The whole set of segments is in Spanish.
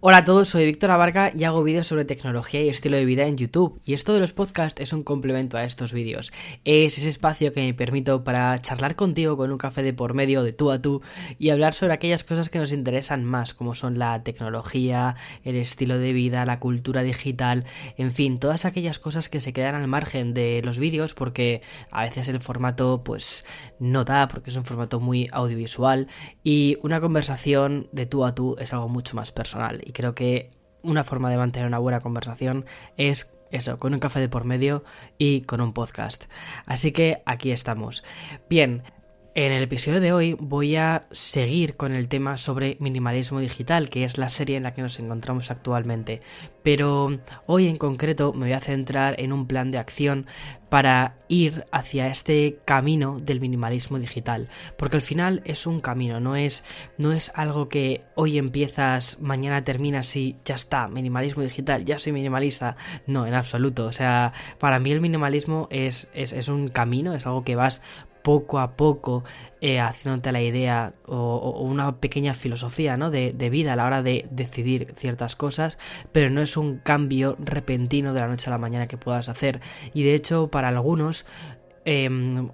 Hola a todos, soy Víctor Abarca y hago vídeos sobre tecnología y estilo de vida en YouTube. Y esto de los podcasts es un complemento a estos vídeos. Es ese espacio que me permito para charlar contigo con un café de por medio, de tú a tú, y hablar sobre aquellas cosas que nos interesan más, como son la tecnología, el estilo de vida, la cultura digital, en fin, todas aquellas cosas que se quedan al margen de los vídeos porque a veces el formato pues no da, porque es un formato muy audiovisual y una conversación de tú a tú es algo mucho más personal y creo que una forma de mantener una buena conversación es eso, con un café de por medio y con un podcast. Así que aquí estamos. Bien, en el episodio de hoy voy a seguir con el tema sobre minimalismo digital, que es la serie en la que nos encontramos actualmente. Pero hoy en concreto me voy a centrar en un plan de acción para ir hacia este camino del minimalismo digital. Porque al final es un camino, no es, no es algo que hoy empiezas, mañana terminas y ya está, minimalismo digital, ya soy minimalista. No, en absoluto. O sea, para mí el minimalismo es, es, es un camino, es algo que vas poco a poco eh, haciéndote la idea o, una pequeña filosofía ¿no? de, de, vida a la hora de decidir ciertas cosas, pero no es un cambio repentino de la noche a la mañana que puedas hacer. Y de hecho, para algunos eh,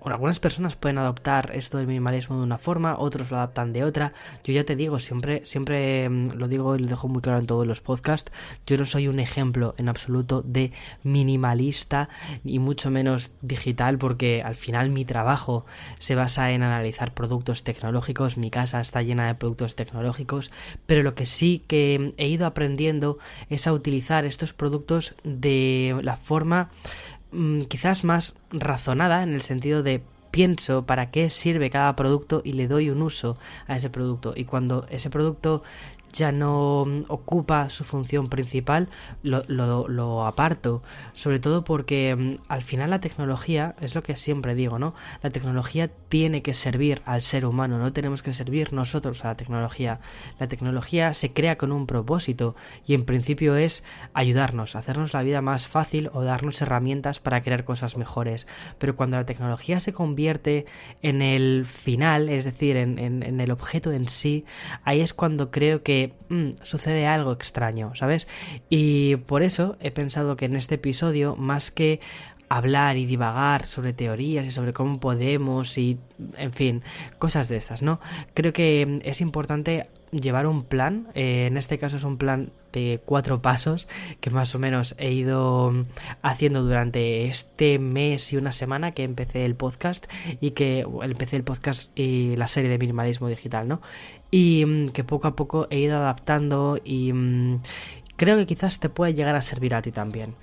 algunas personas pueden adoptar esto del minimalismo de una forma, otros lo adaptan de otra. Yo ya te digo, siempre, siempre em, lo digo y lo dejo muy claro en todos los podcasts, yo no soy un ejemplo en absoluto de minimalista y mucho menos digital porque al final mi trabajo se basa en analizar productos tecnológicos, mi casa está llena de productos tecnológicos, pero lo que sí que he ido aprendiendo es a utilizar estos productos de la forma quizás más razonada en el sentido de pienso para qué sirve cada producto y le doy un uso a ese producto. Y cuando ese producto ya no mm, ocupa su función principal, lo, lo, aparto. Sobre todo porque mm, al final la tecnología, es lo que siempre digo, ¿no? La tecnología tiene que servir al ser humano, no tenemos que servir nosotros a la tecnología. La tecnología se crea con un propósito y en principio es ayudarnos, hacernos la vida más fácil o darnos herramientas para crear cosas mejores. Pero cuando la tecnología se convierte en el final, es decir, en, en el objeto en sí, ahí es cuando creo que Mm, sucede algo extraño, ¿sabes? Y por eso he pensado que en este episodio, más que hablar y divagar sobre teorías y sobre cómo podemos y, en fin, cosas de estas, ¿no? Creo que es importante llevar un plan, eh, en este caso es un plan de cuatro pasos que más o menos he ido haciendo durante este mes y una semana que empecé el podcast y que empecé el podcast y la serie de minimalismo digital, ¿no? Y mm, que poco a poco he ido adaptando y mm, creo que quizás te puede llegar a servir a ti también.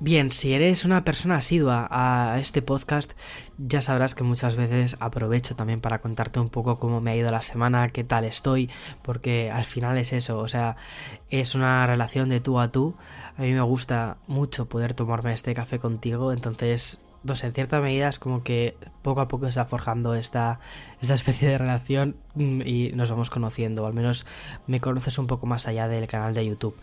Bien, si eres una persona asidua a este podcast, ya sabrás que muchas veces aprovecho también para contarte un poco cómo me ha ido la semana, qué tal estoy, porque al final es eso, o sea, es una relación de tú a tú. A mí me gusta mucho poder tomarme este café contigo, entonces no en cierta medida es como que poco a poco se va forjando esta, esta especie de relación mm, y nos vamos conociendo, o al menos me conoces un poco más allá del canal de YouTube.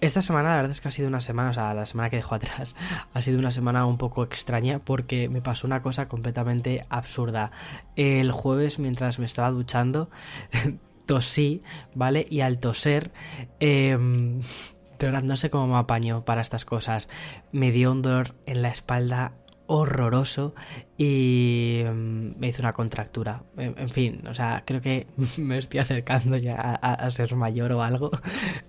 Esta semana la verdad es que ha sido una semana, o sea, la semana que dejo atrás, ha sido una semana un poco extraña porque me pasó una cosa completamente absurda. El jueves mientras me estaba duchando, tosí, ¿vale? Y al toser... Eh, de verdad no sé cómo me apaño para estas cosas. Me dio un dolor en la espalda horroroso y mm, me hizo una contractura. En, fin, o sea, creo que me estoy acercando ya a, ser mayor o algo.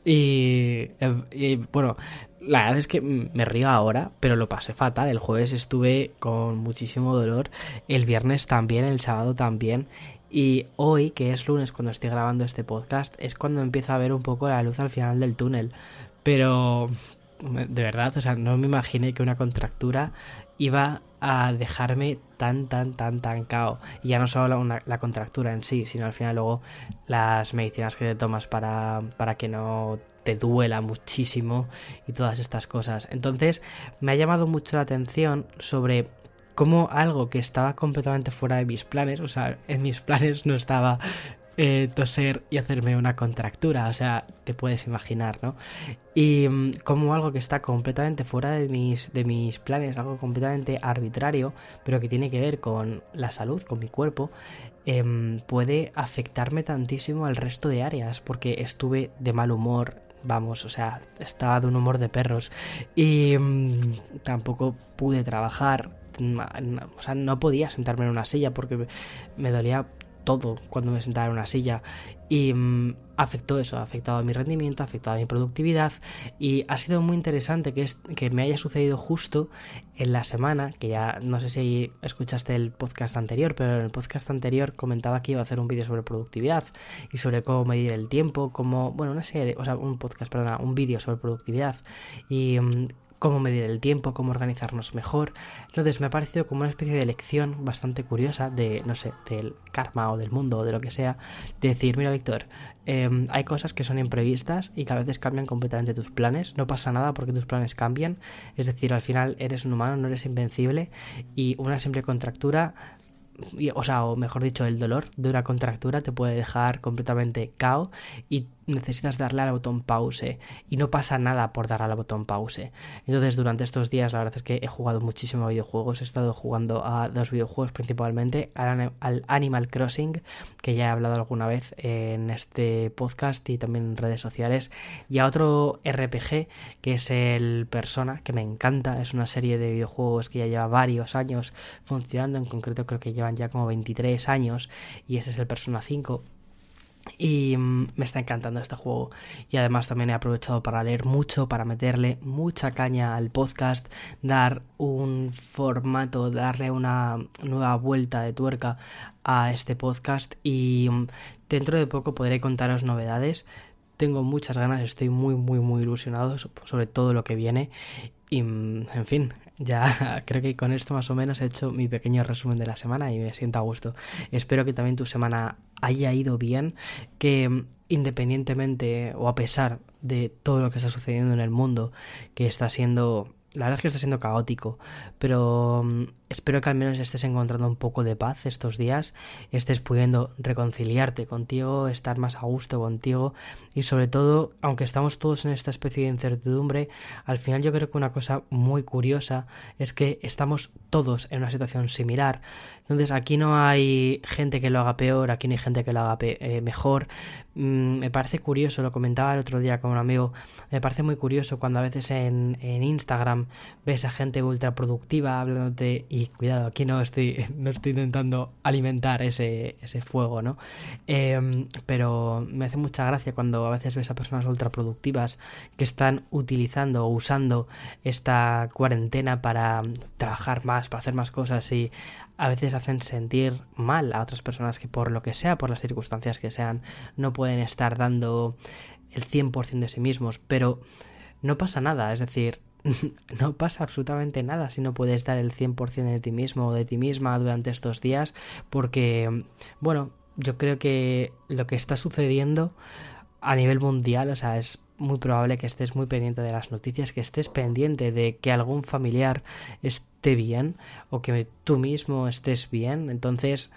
Y, y, bueno, la verdad es que me río ahora, pero lo pasé fatal. El jueves estuve con muchísimo dolor, el viernes también, el sábado también. Y hoy, que es lunes cuando estoy grabando este podcast, es cuando empiezo a ver un poco la luz al final del túnel. Pero de verdad, o sea, no me imaginé que una contractura iba a dejarme tan, tan, tan, tan cao. Y ya no solo la, contractura en sí, sino al final luego las medicinas que te tomas para, para que no te duela muchísimo y todas estas cosas. Entonces me ha llamado mucho la atención sobre cómo algo que estaba completamente fuera de mis planes, o sea, en mis planes no estaba eh, toser y hacerme una contractura, o sea, te puedes imaginar, ¿no? Y mm, como algo que está completamente fuera de mis, de mis planes, algo completamente arbitrario, pero que tiene que ver con la salud, con mi cuerpo, em, puede afectarme tantísimo al resto de áreas, porque estuve de mal humor, vamos, o sea, estaba de un humor de perros. Y mm, tampoco pude trabajar. O sea, no podía sentarme en una silla porque me dolía todo cuando me sentaba en una silla y mm, afectó eso, ha afectado a mi rendimiento, ha afectado a mi productividad y ha sido muy interesante que, es, que me haya sucedido justo en la semana, que ya no sé si escuchaste el podcast anterior, pero en el podcast anterior comentaba que iba a hacer un vídeo sobre productividad y sobre cómo medir el tiempo, como, bueno, una serie de, o sea, un podcast, perdona, un vídeo sobre productividad y mm, cómo medir el tiempo, cómo organizarnos mejor. Entonces me ha parecido como una especie de lección bastante curiosa de, no sé, del karma o del mundo o de lo que sea, de decir, mira Víctor, em, hay cosas que son imprevistas y que a veces cambian completamente tus planes, no pasa nada porque tus planes cambian, es decir, al final eres un humano, no eres invencible y una simple contractura o sea, o mejor dicho, el dolor de una contractura te puede dejar completamente cao y necesitas darle al botón pause y no pasa nada por dar al botón pause. Entonces durante estos días la verdad es que he jugado muchísimo a videojuegos, he estado jugando a dos videojuegos principalmente, al, Animal Crossing, que ya he hablado alguna vez en este podcast y también en redes sociales, y a otro RPG que es el Persona, que me encanta, es una serie de videojuegos que ya lleva varios años funcionando, en concreto creo que llevan ya como 23 años y este es el Persona 5 y mm, me está encantando este juego. Y además también he aprovechado para leer mucho, para meterle mucha caña al podcast, dar un formato, darle una nueva vuelta de tuerca a este podcast. Y mm, dentro de poco podré contaros novedades. Tengo muchas ganas, estoy muy, muy, muy ilusionado sobre todo lo que viene. Y, mm, en fin, ya creo que con esto más o menos he hecho mi pequeño resumen de la semana y me siento a gusto. Espero que también tu semana haya ido bien, que mm, independientemente o a pesar de todo lo que está sucediendo en el mundo, que está siendo la verdad es que está siendo caótico, pero mm, espero que al menos estés encontrando un poco de paz estos días, estés pudiendo reconciliarte contigo, estar más a gusto contigo y sobre todo, aunque estamos todos en esta especie de incertidumbre, al final yo creo que una cosa muy curiosa es que estamos todos en una situación similar. Entonces aquí no hay gente que lo haga peor, aquí no hay gente que lo haga eh, mejor. Mm, me parece curioso, lo comentaba el otro día con un amigo, me parece muy curioso cuando a veces en, en Instagram ves a gente ultra productiva hablándote y cuidado, aquí no estoy, no estoy intentando alimentar ese, ese fuego, ¿no? Em, pero me hace mucha gracia cuando a veces ves a personas ultra productivas que están utilizando o usando esta cuarentena para trabajar más, para hacer más cosas y a veces hacen sentir mal a otras personas que por lo que sea, por las circunstancias que sean, no pueden estar dando el 100% de sí mismos, pero no pasa nada, es decir, no pasa absolutamente nada si no puedes dar el 100% de ti mismo o de ti misma durante estos días, porque, bueno, yo creo que lo que está sucediendo a nivel mundial, o sea, es muy probable que estés muy pendiente de las noticias, que estés pendiente de que algún familiar esté bien o que tú mismo estés bien. Entonces,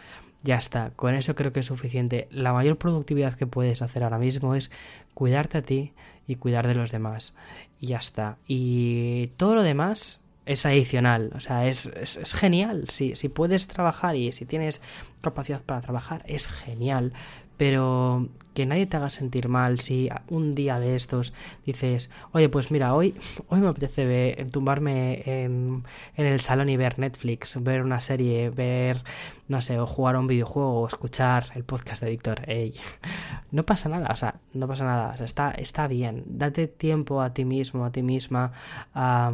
ya está, con eso creo que es suficiente. La mayor productividad que puedes hacer ahora mismo es cuidarte a ti y cuidar de los demás. Y ya está. Y todo lo demás es adicional, o sea, es, es, genial. Si, si puedes trabajar y si tienes capacidad para trabajar, es genial pero que nadie te haga sentir mal si un día de estos dices, oye, pues mira, hoy, hoy me apetece tumbarme en, el salón y ver Netflix, ver una serie, ver, no sé, o jugar a un videojuego, o escuchar el podcast de Víctor. Ey, no pasa nada, o sea, no pasa nada, o sea, está, está bien. Date tiempo a ti mismo, a ti misma, a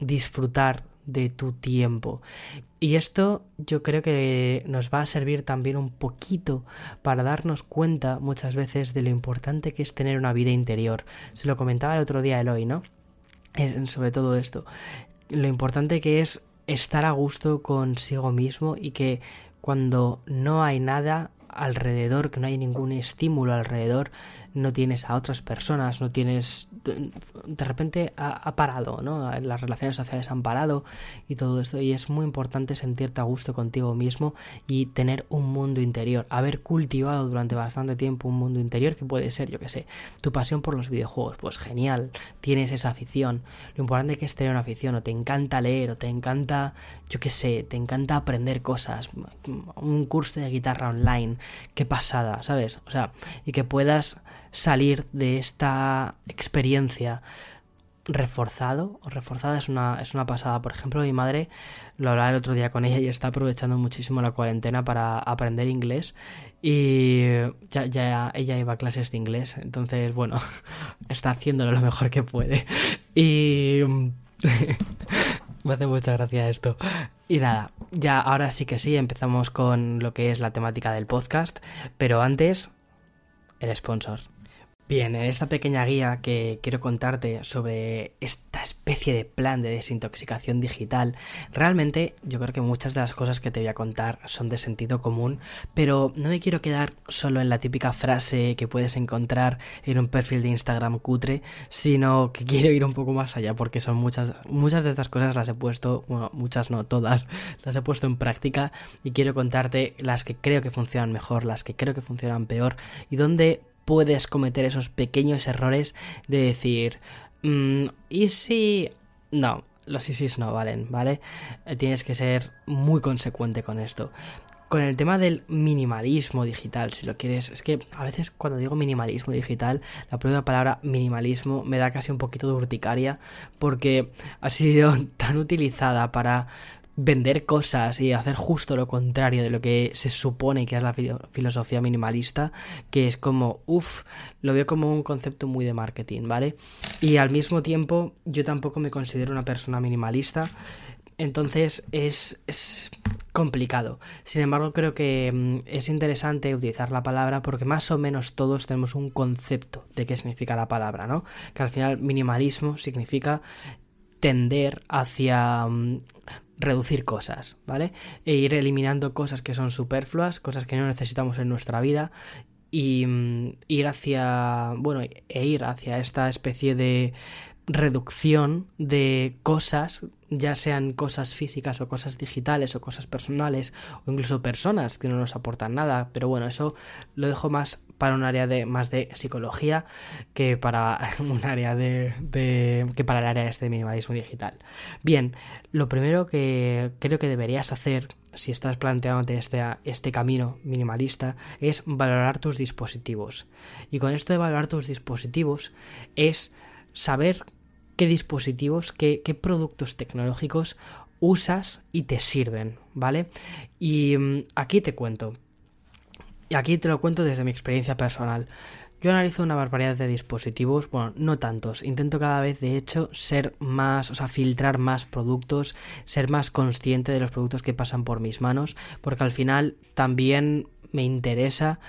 disfrutar de tu tiempo. Y esto yo creo que nos va a servir también un poquito para darnos cuenta muchas veces de lo importante que es tener una vida interior. Se lo comentaba el otro día Eloy, ¿no? Sobre todo esto. Lo importante que es estar a gusto consigo mismo y que cuando no hay nada alrededor, que no hay ningún estímulo alrededor, no tienes a otras personas, no tienes... De repente ha, parado, ¿no? Las relaciones sociales han parado y todo esto. Y es muy importante sentirte a gusto contigo mismo y tener un mundo interior. Haber cultivado durante bastante tiempo un mundo interior que puede ser, yo que sé, tu pasión por los videojuegos. Pues genial, tienes esa afición. Lo importante que es tener una afición, o te encanta leer, o te encanta, yo que sé, te encanta aprender cosas. Un curso de guitarra online, qué pasada, ¿sabes? O sea, y que puedas salir de esta experiencia reforzado o reforzada es una, es una pasada. Por ejemplo, mi madre lo hablaba el otro día con ella y está aprovechando muchísimo la cuarentena para aprender inglés y ya, ya ella iba a clases de inglés, entonces bueno, está haciéndolo lo mejor que puede. Y me hace mucha gracia esto. Y nada, ya ahora sí que sí, empezamos con lo que es la temática del podcast, pero antes, el sponsor. Bien, en esta pequeña guía que quiero contarte sobre esta especie de plan de desintoxicación digital, realmente yo creo que muchas de las cosas que te voy a contar son de sentido común, pero no me quiero quedar solo en la típica frase que puedes encontrar en un perfil de Instagram cutre, sino que quiero ir un poco más allá porque son muchas, muchas de estas cosas las he puesto, bueno, muchas no, todas, las he puesto en práctica y quiero contarte las que creo que funcionan mejor, las que creo que funcionan peor y donde puedes cometer esos pequeños errores de decir, mm, ¿y si... No, los ISIS no valen, ¿vale? Eh, tienes que ser muy consecuente con esto. Con el tema del minimalismo digital, si lo quieres, es que a veces cuando digo minimalismo digital, la propia palabra minimalismo me da casi un poquito de urticaria porque ha sido tan utilizada para vender cosas y hacer justo lo contrario de lo que se supone que es la filosofía minimalista, que es como, uff, lo veo como un concepto muy de marketing, ¿vale? Y al mismo tiempo yo tampoco me considero una persona minimalista, entonces es, es complicado. Sin embargo, creo que mm, es interesante utilizar la palabra porque más o menos todos tenemos un concepto de qué significa la palabra, ¿no? Que al final minimalismo significa tender hacia mm, reducir cosas, ¿vale? E ir eliminando cosas que son superfluas, cosas que no necesitamos en nuestra vida y mm, ir hacia, bueno, e ir hacia esta especie de reducción de cosas, ya sean cosas físicas o cosas digitales o cosas personales o incluso personas que no nos aportan nada, pero bueno, eso lo dejo más para un área de más de psicología que para un área de, que para el área de este minimalismo digital. Bien, lo primero que creo que deberías hacer si estás planteándote este, este camino minimalista es valorar tus dispositivos. Y con esto de valorar tus dispositivos es saber qué dispositivos, qué, qué productos tecnológicos usas y te sirven, ¿vale? Y mm, aquí te cuento. Y aquí te lo cuento desde mi experiencia personal. Yo analizo una barbaridad de dispositivos, bueno, no tantos. Intento cada vez, de hecho, ser más, o sea, filtrar más productos, ser más consciente de los productos que pasan por mis manos, porque al final también me interesa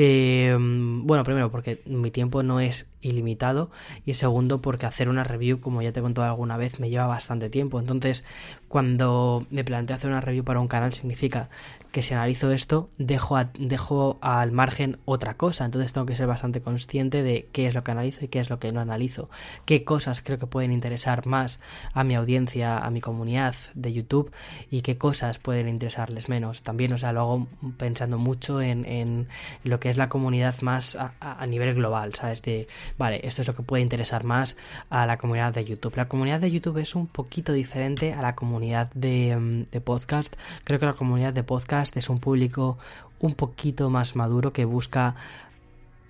que, mm, bueno, primero porque mi tiempo no es ilimitado y segundo porque hacer una review, como ya te he contado alguna vez, me lleva bastante tiempo. Entonces, cuando me planteo hacer una review para un canal significa que si analizo esto, dejo, dejo al margen otra cosa. Entonces tengo que ser bastante consciente de qué es lo que analizo y qué es lo que no analizo. Qué cosas creo que pueden interesar más a mi audiencia, a mi comunidad de YouTube y qué cosas pueden interesarles menos. También, o sea, lo hago pensando mucho en, en lo que es la comunidad más a, nivel global, ¿sabes? De, vale, esto es lo que puede interesar más a la comunidad de YouTube. La comunidad de YouTube es un poquito diferente a la comunidad de, mm, de podcast. Creo que la comunidad de podcast es un público un poquito más maduro que busca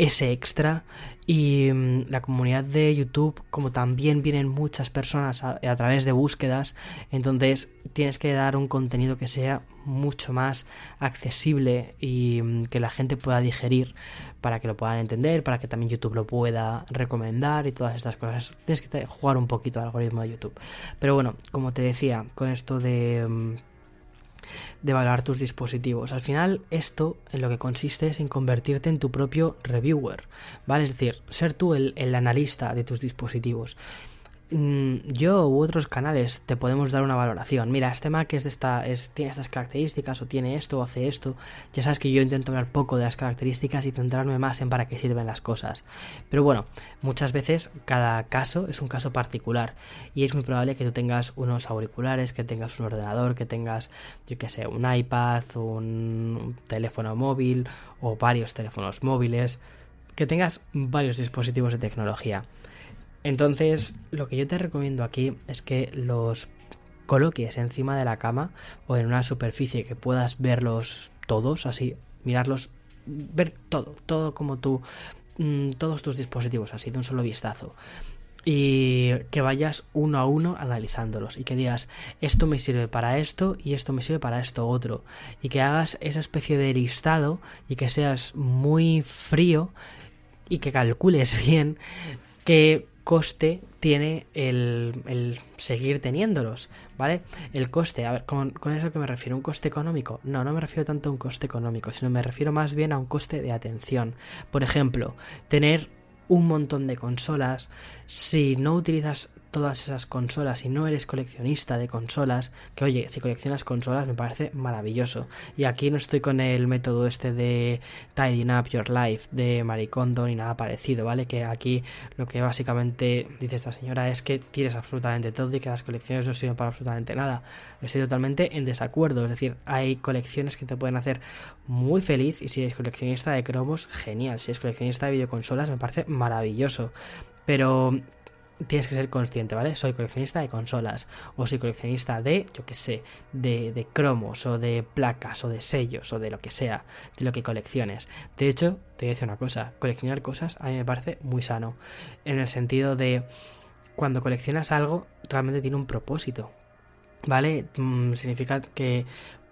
ese extra y mm, la comunidad de YouTube como también vienen muchas personas a, través de búsquedas entonces tienes que dar un contenido que sea mucho más accesible y mm, que la gente pueda digerir para que lo puedan entender para que también YouTube lo pueda recomendar y todas estas cosas. Tienes que jugar un poquito al algoritmo de YouTube. Pero bueno como te decía con esto de mm, de valorar tus dispositivos. Al final, esto en lo que consiste es en convertirte en tu propio reviewer, ¿vale? Es decir, ser tú el, el analista de tus dispositivos. Mm, yo u otros canales te podemos dar una valoración. Mira, este Mac es de esta, es, tiene estas características o tiene esto o hace esto. Ya sabes que yo intento hablar poco de las características y centrarme más en para qué sirven las cosas. Pero bueno, muchas veces cada caso es un caso particular y es muy probable que tú tengas unos auriculares, que tengas un ordenador, que tengas, yo que sé, un iPad, un teléfono móvil o varios teléfonos móviles, que tengas varios dispositivos de tecnología. Entonces, lo que yo te recomiendo aquí es que los coloques encima de la cama o en una superficie que puedas verlos todos, así, mirarlos, ver todo, todo como tú mm, todos tus dispositivos así de un solo vistazo. Y que vayas uno a uno analizándolos y que digas esto me sirve para esto y esto me sirve para esto otro y que hagas esa especie de listado y que seas muy frío y que calcules bien qué coste tiene el, seguir teniéndolos, ¿vale? El coste, a ver, ¿con, ¿con, eso que me refiero? ¿Un coste económico? No, no me refiero tanto a un coste económico, sino me refiero más bien a un coste de atención. Por ejemplo, tener un montón de consolas, si no utilizas todas esas consolas y no eres coleccionista de consolas, que oye, si coleccionas consolas me parece maravilloso. Y aquí no estoy con el método este de tidying up your life de Maricondo ni nada parecido, ¿vale? Que aquí lo que básicamente dice esta señora es que tienes absolutamente todo y que las colecciones no sirven para absolutamente nada. Estoy totalmente en desacuerdo, es decir, hay colecciones que te pueden hacer muy feliz y si eres coleccionista de cromos, genial. Si eres coleccionista de videoconsolas, me parece maravilloso. Pero tienes que ser consciente, ¿vale? Soy coleccionista de consolas, o soy coleccionista de, yo qué sé, de, de, cromos, o de placas, o de sellos, o de lo que sea, de lo que colecciones. De hecho, te voy a decir una cosa, coleccionar cosas a mí me parece muy sano, en el sentido de cuando coleccionas algo, realmente tiene un propósito, ¿vale? Mm, significa que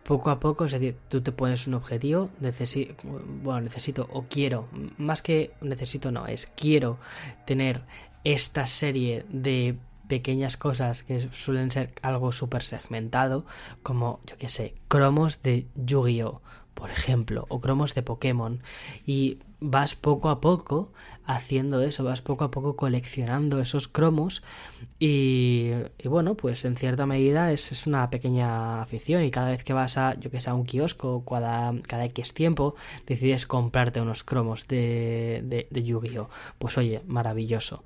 poco a poco, es decir, tú te pones un objetivo, necesito, bueno, necesito o quiero, más que necesito no, es quiero tener esta serie de pequeñas cosas que suelen ser algo súper segmentado, como, yo que sé, cromos de Yu-Gi-Oh! Por ejemplo, o cromos de Pokémon. Y vas poco a poco haciendo eso, vas poco a poco coleccionando esos cromos y, bueno, pues en cierta medida es, es, una pequeña afición y cada vez que vas a, yo que sé, un kiosco, cada, cada X tiempo, decides comprarte unos cromos de, de, Yu-Gi-Oh! Pues oye, maravilloso.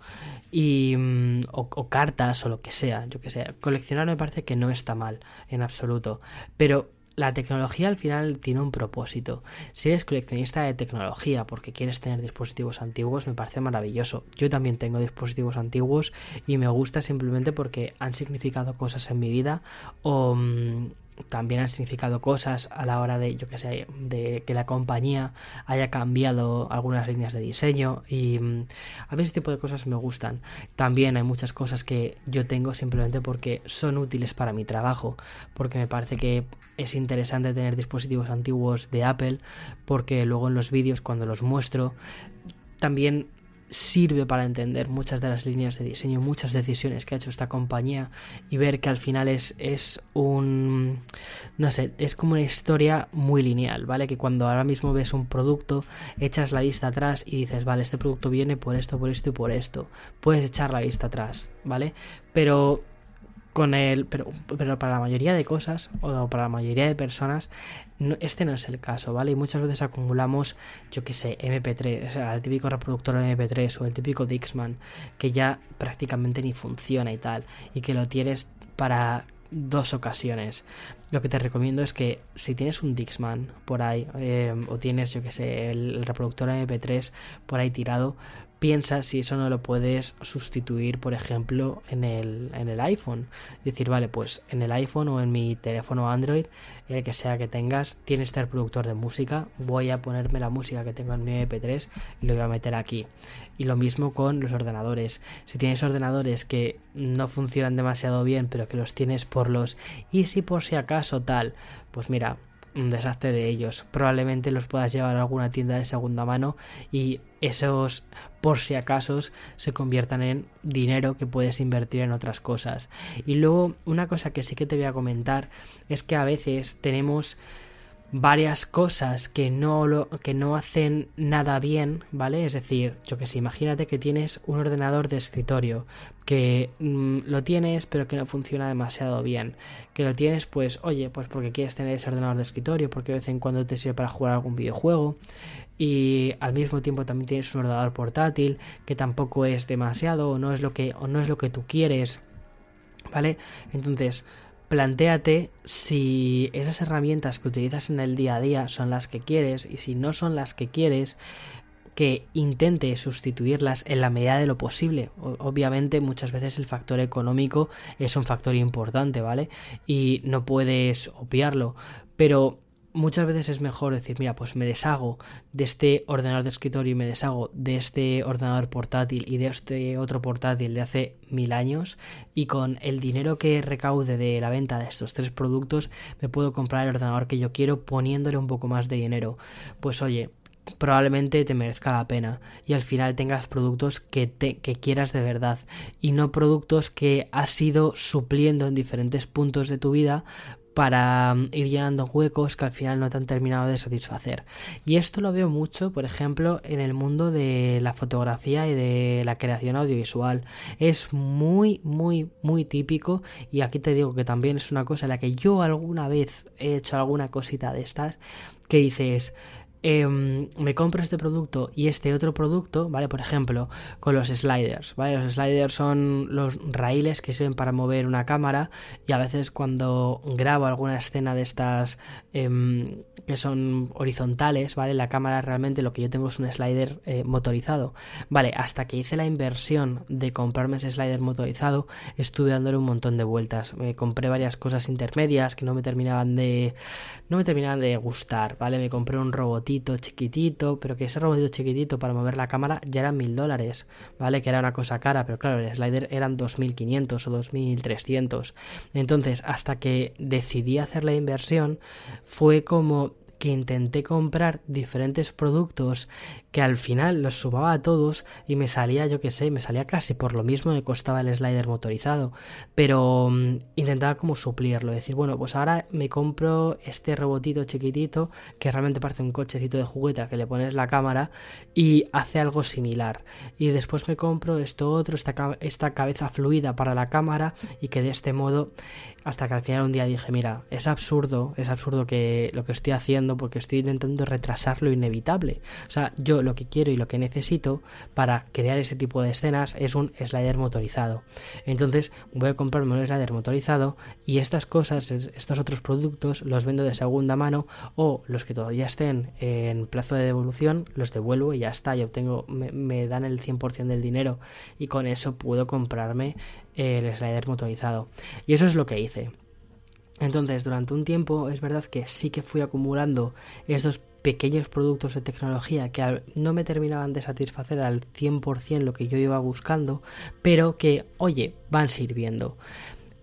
Y, mm, o, o cartas o lo que sea, yo que sé, coleccionar me parece que no está mal en absoluto, pero la tecnología al final tiene un propósito. Si eres coleccionista de tecnología porque quieres tener dispositivos antiguos, me parece maravilloso. Yo también tengo dispositivos antiguos y me gusta simplemente porque han significado cosas en mi vida o mm, también han significado cosas a la hora de, yo que de que la compañía haya cambiado algunas líneas de diseño y mm, a mí ese tipo de cosas me gustan. También hay muchas cosas que yo tengo simplemente porque son útiles para mi trabajo, porque me parece que es interesante tener dispositivos antiguos de Apple, porque luego en los vídeos cuando los muestro también sirve para entender muchas de las líneas de diseño, muchas decisiones que ha hecho esta compañía y ver que al final es, es un, no sé, es como una historia muy lineal, ¿vale? Que cuando ahora mismo ves un producto, echas la vista atrás y dices, vale, este producto viene por esto, por esto y por esto. Puedes echar la vista atrás, ¿vale? Pero con el pero, pero para la mayoría de cosas o para la mayoría de personas este no es el caso, ¿vale? Y muchas veces acumulamos, yo que sé, MP3, o sea, el típico reproductor MP3 o el típico Dixman que ya prácticamente ni funciona y tal, y que lo tienes para dos ocasiones. Lo que te recomiendo es que si tienes un Dixman por ahí, eh, o tienes, yo que sé, el reproductor MP3 por ahí tirado, piensa si eso no lo puedes sustituir, por ejemplo, en el, en el iPhone. decir, vale, pues en el iPhone o en mi teléfono Android, el que sea que tengas, tiene este reproductor de música. Voy a ponerme la música que tengo en mi MP3 y lo voy a meter aquí. Y lo mismo con los ordenadores. Si tienes ordenadores que no funcionan demasiado bien, pero que los tienes por los y si por si acaso tal, pues mira, un desastre de ellos. Probablemente los puedas llevar a alguna tienda de segunda mano y esos por si acaso se conviertan en dinero que puedes invertir en otras cosas. Y luego una cosa que sí que te voy a comentar es que a veces tenemos varias cosas que no lo, que no hacen nada bien, ¿vale? Es decir, yo que sé, imagínate que tienes un ordenador de escritorio que mm, lo tienes pero que no funciona demasiado bien, que lo tienes pues, oye, pues porque quieres tener ese ordenador de escritorio, porque de vez en cuando te sirve para jugar algún videojuego y al mismo tiempo también tienes un ordenador portátil que tampoco es demasiado o no es lo que o no es lo que tú quieres, ¿vale? Entonces, plantéate si esas herramientas que utilizas en el día a día son las que quieres y si no son las que quieres, que intente sustituirlas en la medida de lo posible. Obviamente muchas veces el factor económico es un factor importante, ¿vale? Y no puedes obviarlo, pero muchas veces es mejor decir, mira, pues me deshago de este ordenador de escritorio y me deshago de este ordenador portátil y de este otro portátil de hace mil años y con el dinero que recaude de la venta de estos tres productos me puedo comprar el ordenador que yo quiero poniéndole un poco más de dinero. Pues oye, probablemente te merezca la pena y al final tengas productos que, te, que quieras de verdad y no productos que has ido supliendo en diferentes puntos de tu vida para mm, ir llenando huecos que al final no te han terminado de satisfacer. Y esto lo veo mucho, por ejemplo, en el mundo de la fotografía y de la creación audiovisual. Es muy, muy, muy típico y aquí te digo que también es una cosa en la que yo alguna vez he hecho alguna cosita de estas que dices Em, me compro este producto y este otro producto, ¿vale? Por ejemplo, con los sliders, ¿vale? Los sliders son los raíles que sirven para mover una cámara y a veces cuando grabo alguna escena de estas em, que son horizontales, ¿vale? La cámara realmente lo que yo tengo es un slider eh, motorizado, ¿vale? Hasta que hice la inversión de comprarme ese slider motorizado, estuve dándole un montón de vueltas. Me compré varias cosas intermedias que no me terminaban de... no me terminaban de gustar, ¿vale? Me compré un robotito chiquitito, pero que ese robotito chiquitito para mover la cámara ya eran mil dólares, ¿vale? Que era una cosa cara, pero claro, el slider eran 2500 o 2300. Entonces, hasta que decidí hacer la inversión, fue como que intenté comprar diferentes productos que al final los sumaba a todos y me salía, yo que sé, me salía casi por lo mismo que costaba el slider motorizado. Pero mm, intentaba como suplirlo, decir, bueno, pues ahora me compro este robotito chiquitito que realmente parece un cochecito de juguete que le pones la cámara y hace algo similar. Y después me compro esto otro, esta, esta cabeza fluida para la cámara y que de este modo, hasta que al final un día dije, mira, es absurdo, es absurdo que lo que estoy haciendo porque estoy intentando retrasar lo inevitable. O sea, yo lo que quiero y lo que necesito para crear ese tipo de escenas es un slider motorizado. Entonces voy a comprarme un slider motorizado y estas cosas, estos otros productos los vendo de segunda mano o los que todavía estén en plazo de devolución los devuelvo y ya está, y obtengo, me, me dan el 100% del dinero y con eso puedo comprarme el slider motorizado. Y eso es lo que hice. Entonces, durante un tiempo es verdad que sí que fui acumulando estos pequeños productos de tecnología que no me terminaban de satisfacer al 100% lo que yo iba buscando, pero que, oye, van sirviendo.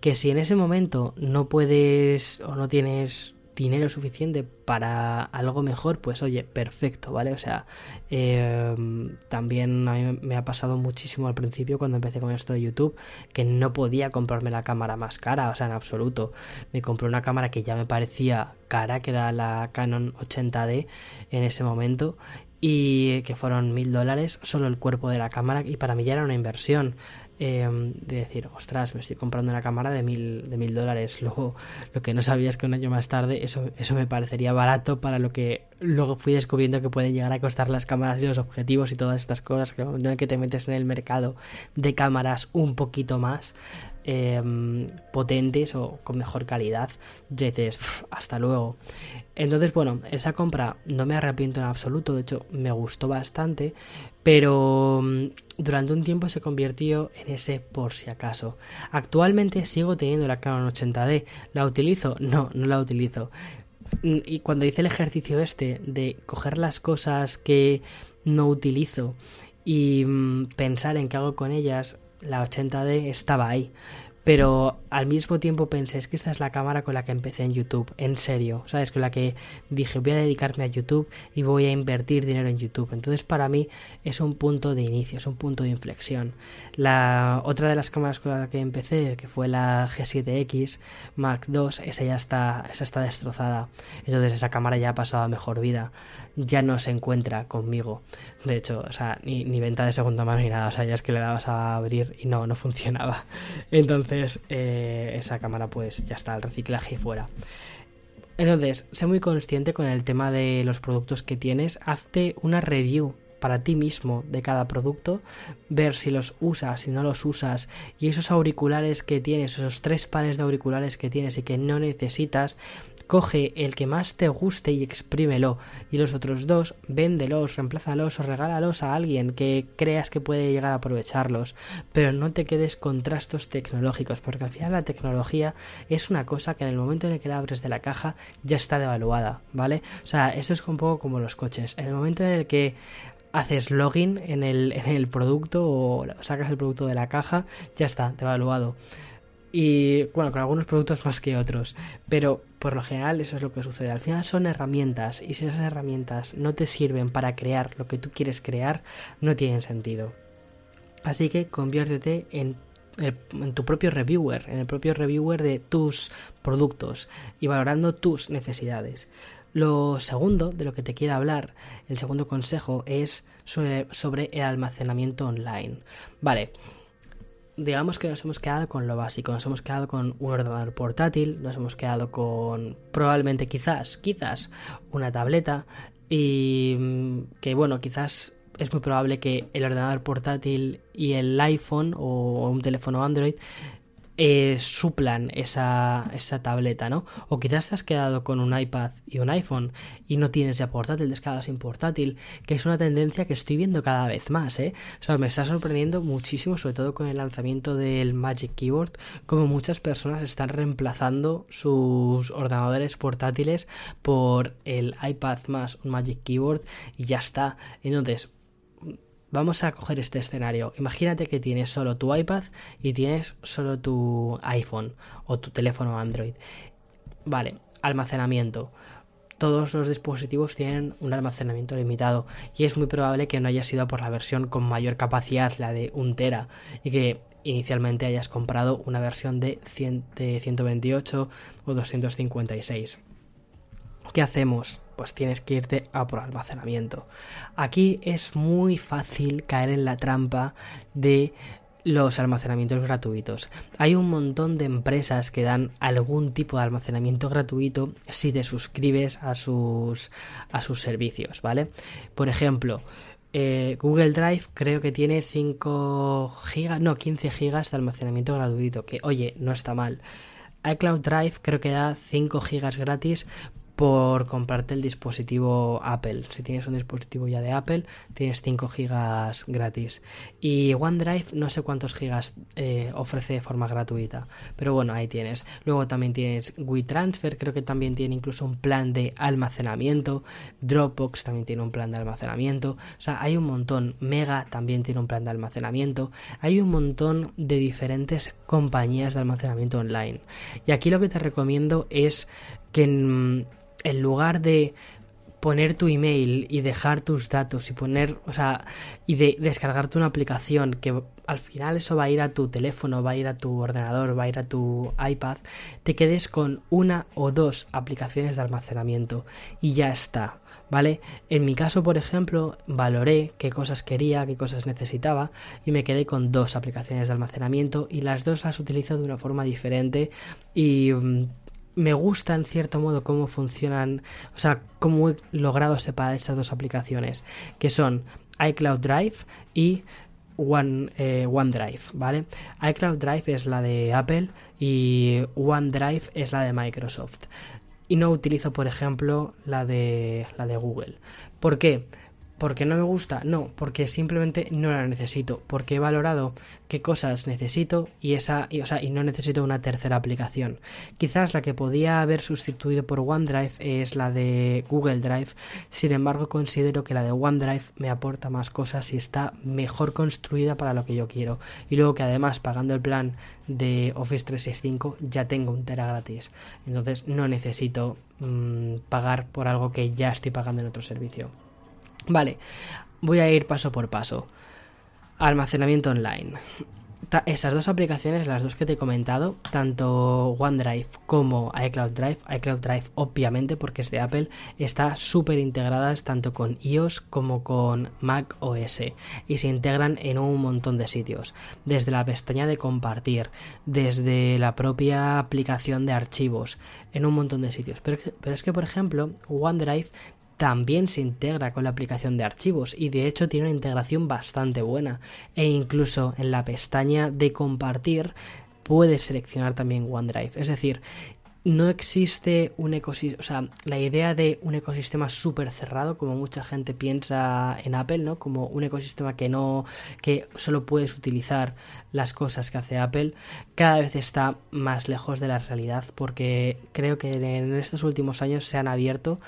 Que si en ese momento no puedes o no tienes dinero suficiente para algo mejor, pues oye, perfecto, ¿vale? O sea, em, también a mí me ha pasado muchísimo al principio cuando empecé con esto de YouTube, que no podía comprarme la cámara más cara, o sea, en absoluto. Me compré una cámara que ya me parecía cara, que era la Canon 80D en ese momento, y que fueron mil dólares solo el cuerpo de la cámara y para mí ya era una inversión em, de decir ostras me estoy comprando una cámara de mil de mil dólares luego lo que no sabía es que un año más tarde eso eso me parecería barato para lo que luego fui descubriendo que pueden llegar a costar las cámaras y los objetivos y todas estas cosas que el que te metes en el mercado de cámaras un poquito más Em, potentes o con mejor calidad, ya dices, hasta luego. Entonces, bueno, esa compra no me arrepiento en absoluto, de hecho me gustó bastante, pero mm, durante un tiempo se convirtió en ese por si acaso. Actualmente sigo teniendo la Canon 80D, ¿la utilizo? No, no la utilizo. Mm, y cuando hice el ejercicio este de coger las cosas que no utilizo y mm, pensar en qué hago con ellas, la 80D estaba ahí. Pero al mismo tiempo pensé, es que esta es la cámara con la que empecé en YouTube, en serio, ¿sabes? Con la que dije, voy a dedicarme a YouTube y voy a invertir dinero en YouTube. Entonces para mí es un punto de inicio, es un punto de inflexión. La otra de las cámaras con la que empecé, que fue la G7X Mark II, esa ya está, esa está destrozada. Entonces esa cámara ya ha pasado a mejor vida, ya no se encuentra conmigo. De hecho, o sea, ni, ni venta de segunda mano ni nada, o sea, ya es que le dabas a abrir y no, no funcionaba. Entonces, eh, esa cámara pues ya está, al reciclaje fuera. Entonces, sé muy consciente con el tema de los productos que tienes, hazte una review para ti mismo de cada producto, ver si los usas, si no los usas, y esos auriculares que tienes, esos tres pares de auriculares que tienes y que no necesitas, coge el que más te guste y exprímelo. Y los otros dos, véndelos, reemplázalos o regálalos a alguien que creas que puede llegar a aprovecharlos. Pero no te quedes con trastos tecnológicos, porque al final la tecnología es una cosa que en el momento en el que la abres de la caja ya está devaluada, ¿vale? O sea, esto es un poco como los coches. En el momento en el que haces login en el, en el producto o sacas el producto de la caja, ya está, devaluado. Y bueno, con algunos productos más que otros. Pero por lo general eso es lo que sucede. Al final son herramientas y si esas herramientas no te sirven para crear lo que tú quieres crear, no tienen sentido. Así que conviértete en, en tu propio reviewer, en el propio reviewer de tus productos y valorando tus necesidades. Lo segundo de lo que te quiero hablar, el segundo consejo es sobre, sobre el almacenamiento online. Vale, digamos que nos hemos quedado con lo básico, nos hemos quedado con un ordenador portátil, nos hemos quedado con probablemente quizás, quizás una tableta y mm, que bueno, quizás es muy probable que el ordenador portátil y el iPhone o un teléfono Android eh, suplan esa, esa, tableta, ¿no? O quizás te has quedado con un iPad y un iPhone y no tienes ya portátil, te has quedado sin portátil, que es una tendencia que estoy viendo cada vez más, ¿eh? O sea, me está sorprendiendo muchísimo, sobre todo con el lanzamiento del Magic Keyboard, como muchas personas están reemplazando sus ordenadores portátiles por el iPad más un Magic Keyboard y ya está. Entonces, Vamos a coger este escenario. Imagínate que tienes solo tu iPad y tienes solo tu iPhone o tu teléfono Android. Vale, almacenamiento. Todos los dispositivos tienen un almacenamiento limitado y es muy probable que no haya sido por la versión con mayor capacidad, la de 1 tera, y que inicialmente hayas comprado una versión de, 128 o 256. ¿Qué hacemos? Pues tienes que irte a por almacenamiento. Aquí es muy fácil caer en la trampa de los almacenamientos gratuitos. Hay un montón de empresas que dan algún tipo de almacenamiento gratuito si te suscribes a sus, a sus servicios, ¿vale? Por ejemplo, eh, Google Drive creo que tiene 5 gigas, no, 15 gigas de almacenamiento gratuito, que oye, no está mal iCloud Drive creo que da 5 gigas gratis por comprarte el dispositivo Apple. Si tienes un dispositivo ya de Apple, tienes 5 gigas gratis. Y OneDrive no sé cuántos gigas eh, ofrece de forma gratuita, pero bueno, ahí tienes. Luego también tienes WeTransfer, creo que también tiene incluso un plan de almacenamiento. Dropbox también tiene un plan de almacenamiento. O sea, hay un montón. Mega también tiene un plan de almacenamiento. Hay un montón de diferentes compañías de almacenamiento online. Y aquí lo que te recomiendo es que en lugar de poner tu email y dejar tus datos y poner, o sea, y de descargarte una aplicación que al final eso va a ir a tu teléfono, va a ir a tu ordenador, va a ir a tu iPad, te quedes con una o dos aplicaciones de almacenamiento y ya está, ¿vale? En mi caso, por ejemplo, valoré qué cosas quería, qué cosas necesitaba y me quedé con dos aplicaciones de almacenamiento y las dos las utilizo de una forma diferente y mm, me gusta en cierto modo cómo funcionan, o sea, cómo he logrado separar estas dos aplicaciones, que son iCloud Drive y One, eh, OneDrive, ¿vale? iCloud Drive es la de Apple y OneDrive es la de Microsoft. Y no utilizo, por ejemplo, la de, la de Google. ¿Por qué? ¿Porque no me gusta? No, porque simplemente no la necesito. Porque he valorado qué cosas necesito y esa, y, o sea, y no necesito una tercera aplicación. Quizás la que podía haber sustituido por OneDrive es la de Google Drive. Sin embargo, considero que la de OneDrive me aporta más cosas y está mejor construida para lo que yo quiero. Y luego que además pagando el plan de Office 365 ya tengo un tera gratis. Entonces no necesito mmm, pagar por algo que ya estoy pagando en otro servicio. Vale, voy a ir paso por paso. Almacenamiento online. estas dos aplicaciones, las dos que te he comentado, tanto OneDrive como iCloud Drive, iCloud Drive obviamente porque es de Apple, está súper integradas tanto con iOS como con Mac OS y se integran en un montón de sitios, desde la pestaña de compartir, desde la propia aplicación de archivos, en un montón de sitios. Pero, pero es que, por ejemplo, OneDrive también se integra con la aplicación de archivos y de hecho tiene una integración bastante buena e incluso en la pestaña de compartir puedes seleccionar también OneDrive. Es decir, no existe un ecosistema, o sea, la idea de un ecosistema súper cerrado, como mucha gente piensa en Apple, ¿no? Como un ecosistema que no, que solo puedes utilizar las cosas que hace Apple, cada vez está más lejos de la realidad, porque creo que en estos últimos años se han abierto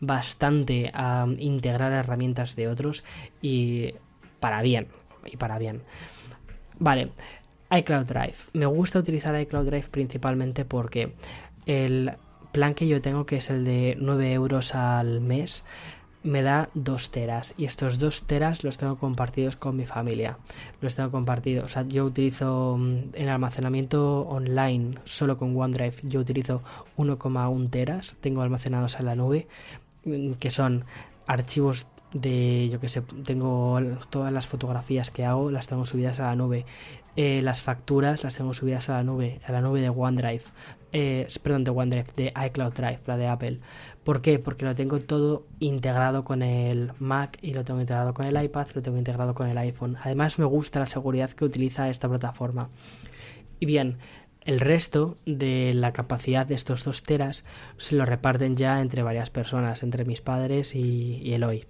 bastante a integrar herramientas de otros y para bien, y para bien. Vale, iCloud Drive. Me gusta utilizar iCloud Drive principalmente porque el plan que yo tengo, que es el de 9 euros al mes, me da 2 teras. Y estos 2 teras los tengo compartidos con mi familia. Los tengo compartidos. O sea, yo utilizo mm, en almacenamiento online solo con OneDrive. Yo utilizo 1,1 teras. Tengo almacenados en la nube. Mm, que son archivos de, yo que sé, tengo todas las fotografías que hago, las tengo subidas a la nube. Eh, las facturas las tengo subidas a la nube, a la nube de OneDrive. Eh, perdón, de OneDrive, de iCloud Drive, la de Apple. ¿Por qué? Porque lo tengo todo integrado con el Mac y lo tengo integrado con el iPad, lo tengo integrado con el iPhone. Además me gusta la seguridad que utiliza esta plataforma. Y bien, el resto de la capacidad de estos dos teras se lo reparten ya entre varias personas, entre mis padres y, y Eloy.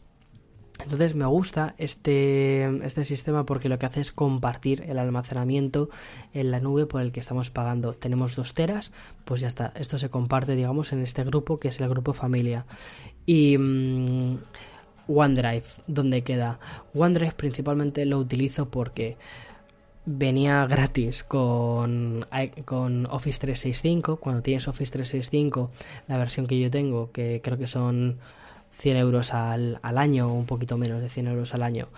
Entonces me gusta este, este sistema porque lo que hace es compartir el almacenamiento en la nube por el que estamos pagando. Tenemos dos teras, pues ya está. Esto se comparte, digamos, en este grupo que es el grupo familia. Y mm, OneDrive, ¿dónde queda? OneDrive principalmente lo utilizo porque venía gratis con, con Office 365. Cuando tienes Office 365, la versión que yo tengo, que creo que son 100 euros al, al año, un poquito menos de 100 euros al año,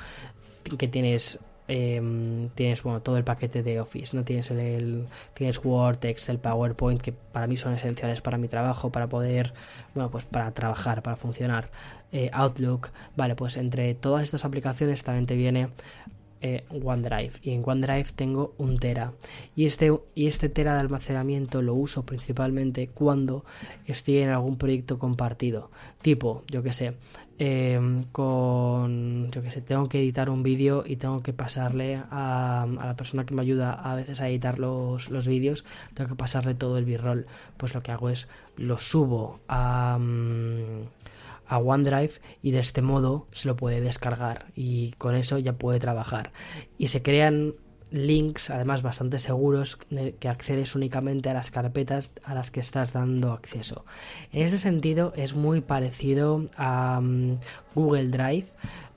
que tienes em, tienes bueno todo el paquete de Office no tienes el, tienes Word Excel PowerPoint que para mí son esenciales para mi trabajo para poder bueno pues para trabajar para funcionar. Eh, Outlook vale pues entre todas estas aplicaciones también te viene eh, OneDrive. Y en OneDrive tengo un tera. Y este, y este tera de almacenamiento lo uso principalmente cuando estoy en algún proyecto compartido. Tipo yo que sé em, con yo que sé tengo que editar un vídeo y tengo que pasarle a, la persona que me ayuda a veces a editar los, los vídeos tengo que pasarle todo el b-roll. Pues lo que hago es lo subo a mm, a OneDrive y de este modo se lo puede descargar y con eso ya puede trabajar. Y se crean links además bastante seguros que accedes únicamente a las carpetas a las que estás dando acceso. En ese sentido es muy parecido a mm, Google Drive,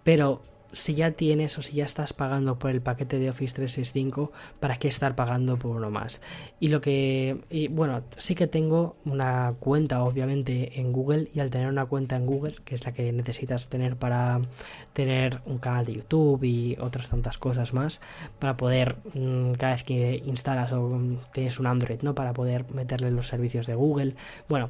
pero si ya tienes o si ya estás pagando por el paquete de Office 365, ¿para qué estar pagando por uno más? Y lo que, bueno, sí que tengo una cuenta obviamente en Google y al tener una cuenta en Google, que es la que necesitas tener para tener un canal de YouTube y otras tantas cosas más, para poder, mm, cada vez que instalas o mm, tienes un Android, ¿no? Para poder meterle los servicios de Google. Bueno,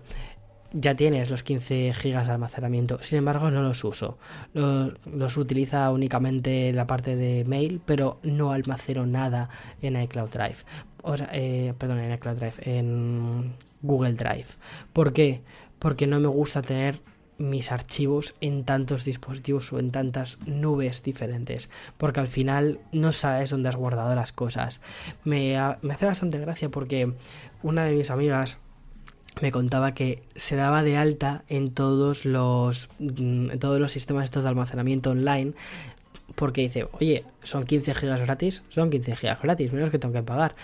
ya tienes los 15 gigas de almacenamiento, sin embargo no los uso. Los, utiliza únicamente la parte de mail, pero no almaceno nada en iCloud Drive. O eh, perdón, en iCloud Drive, en Google Drive. ¿Por qué? Porque no me gusta tener mis archivos en tantos dispositivos o en tantas nubes diferentes porque al final no sabes dónde has guardado las cosas me, me hace bastante gracia porque una de mis amigas me contaba que se daba de alta en todos los mm, en todos los sistemas estos de almacenamiento online porque dice, oye, son 15 gigas gratis, son 15 gigas gratis, menos que tengo que pagar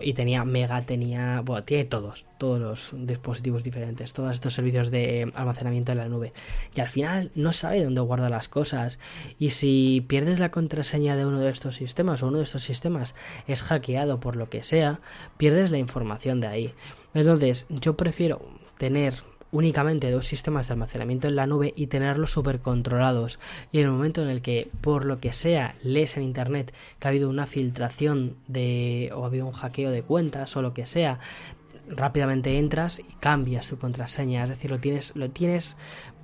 y tenía Mega, tenía, bueno, tiene todos, todos los dispositivos diferentes, todos estos servicios de almacenamiento en la nube. Y al final no sabe dónde guarda las cosas. Y si pierdes la contraseña de uno de estos sistemas o uno de estos sistemas es hackeado por lo que sea, pierdes la información de ahí. Entonces, yo prefiero tener únicamente dos sistemas de almacenamiento en la nube y tenerlos súper controlados. Y en el momento en el que, por lo que sea, lees en internet que ha habido una filtración de o ha habido un hackeo de cuentas o lo que sea, rápidamente entras y cambias tu contraseña. Es decir, lo tienes, lo tienes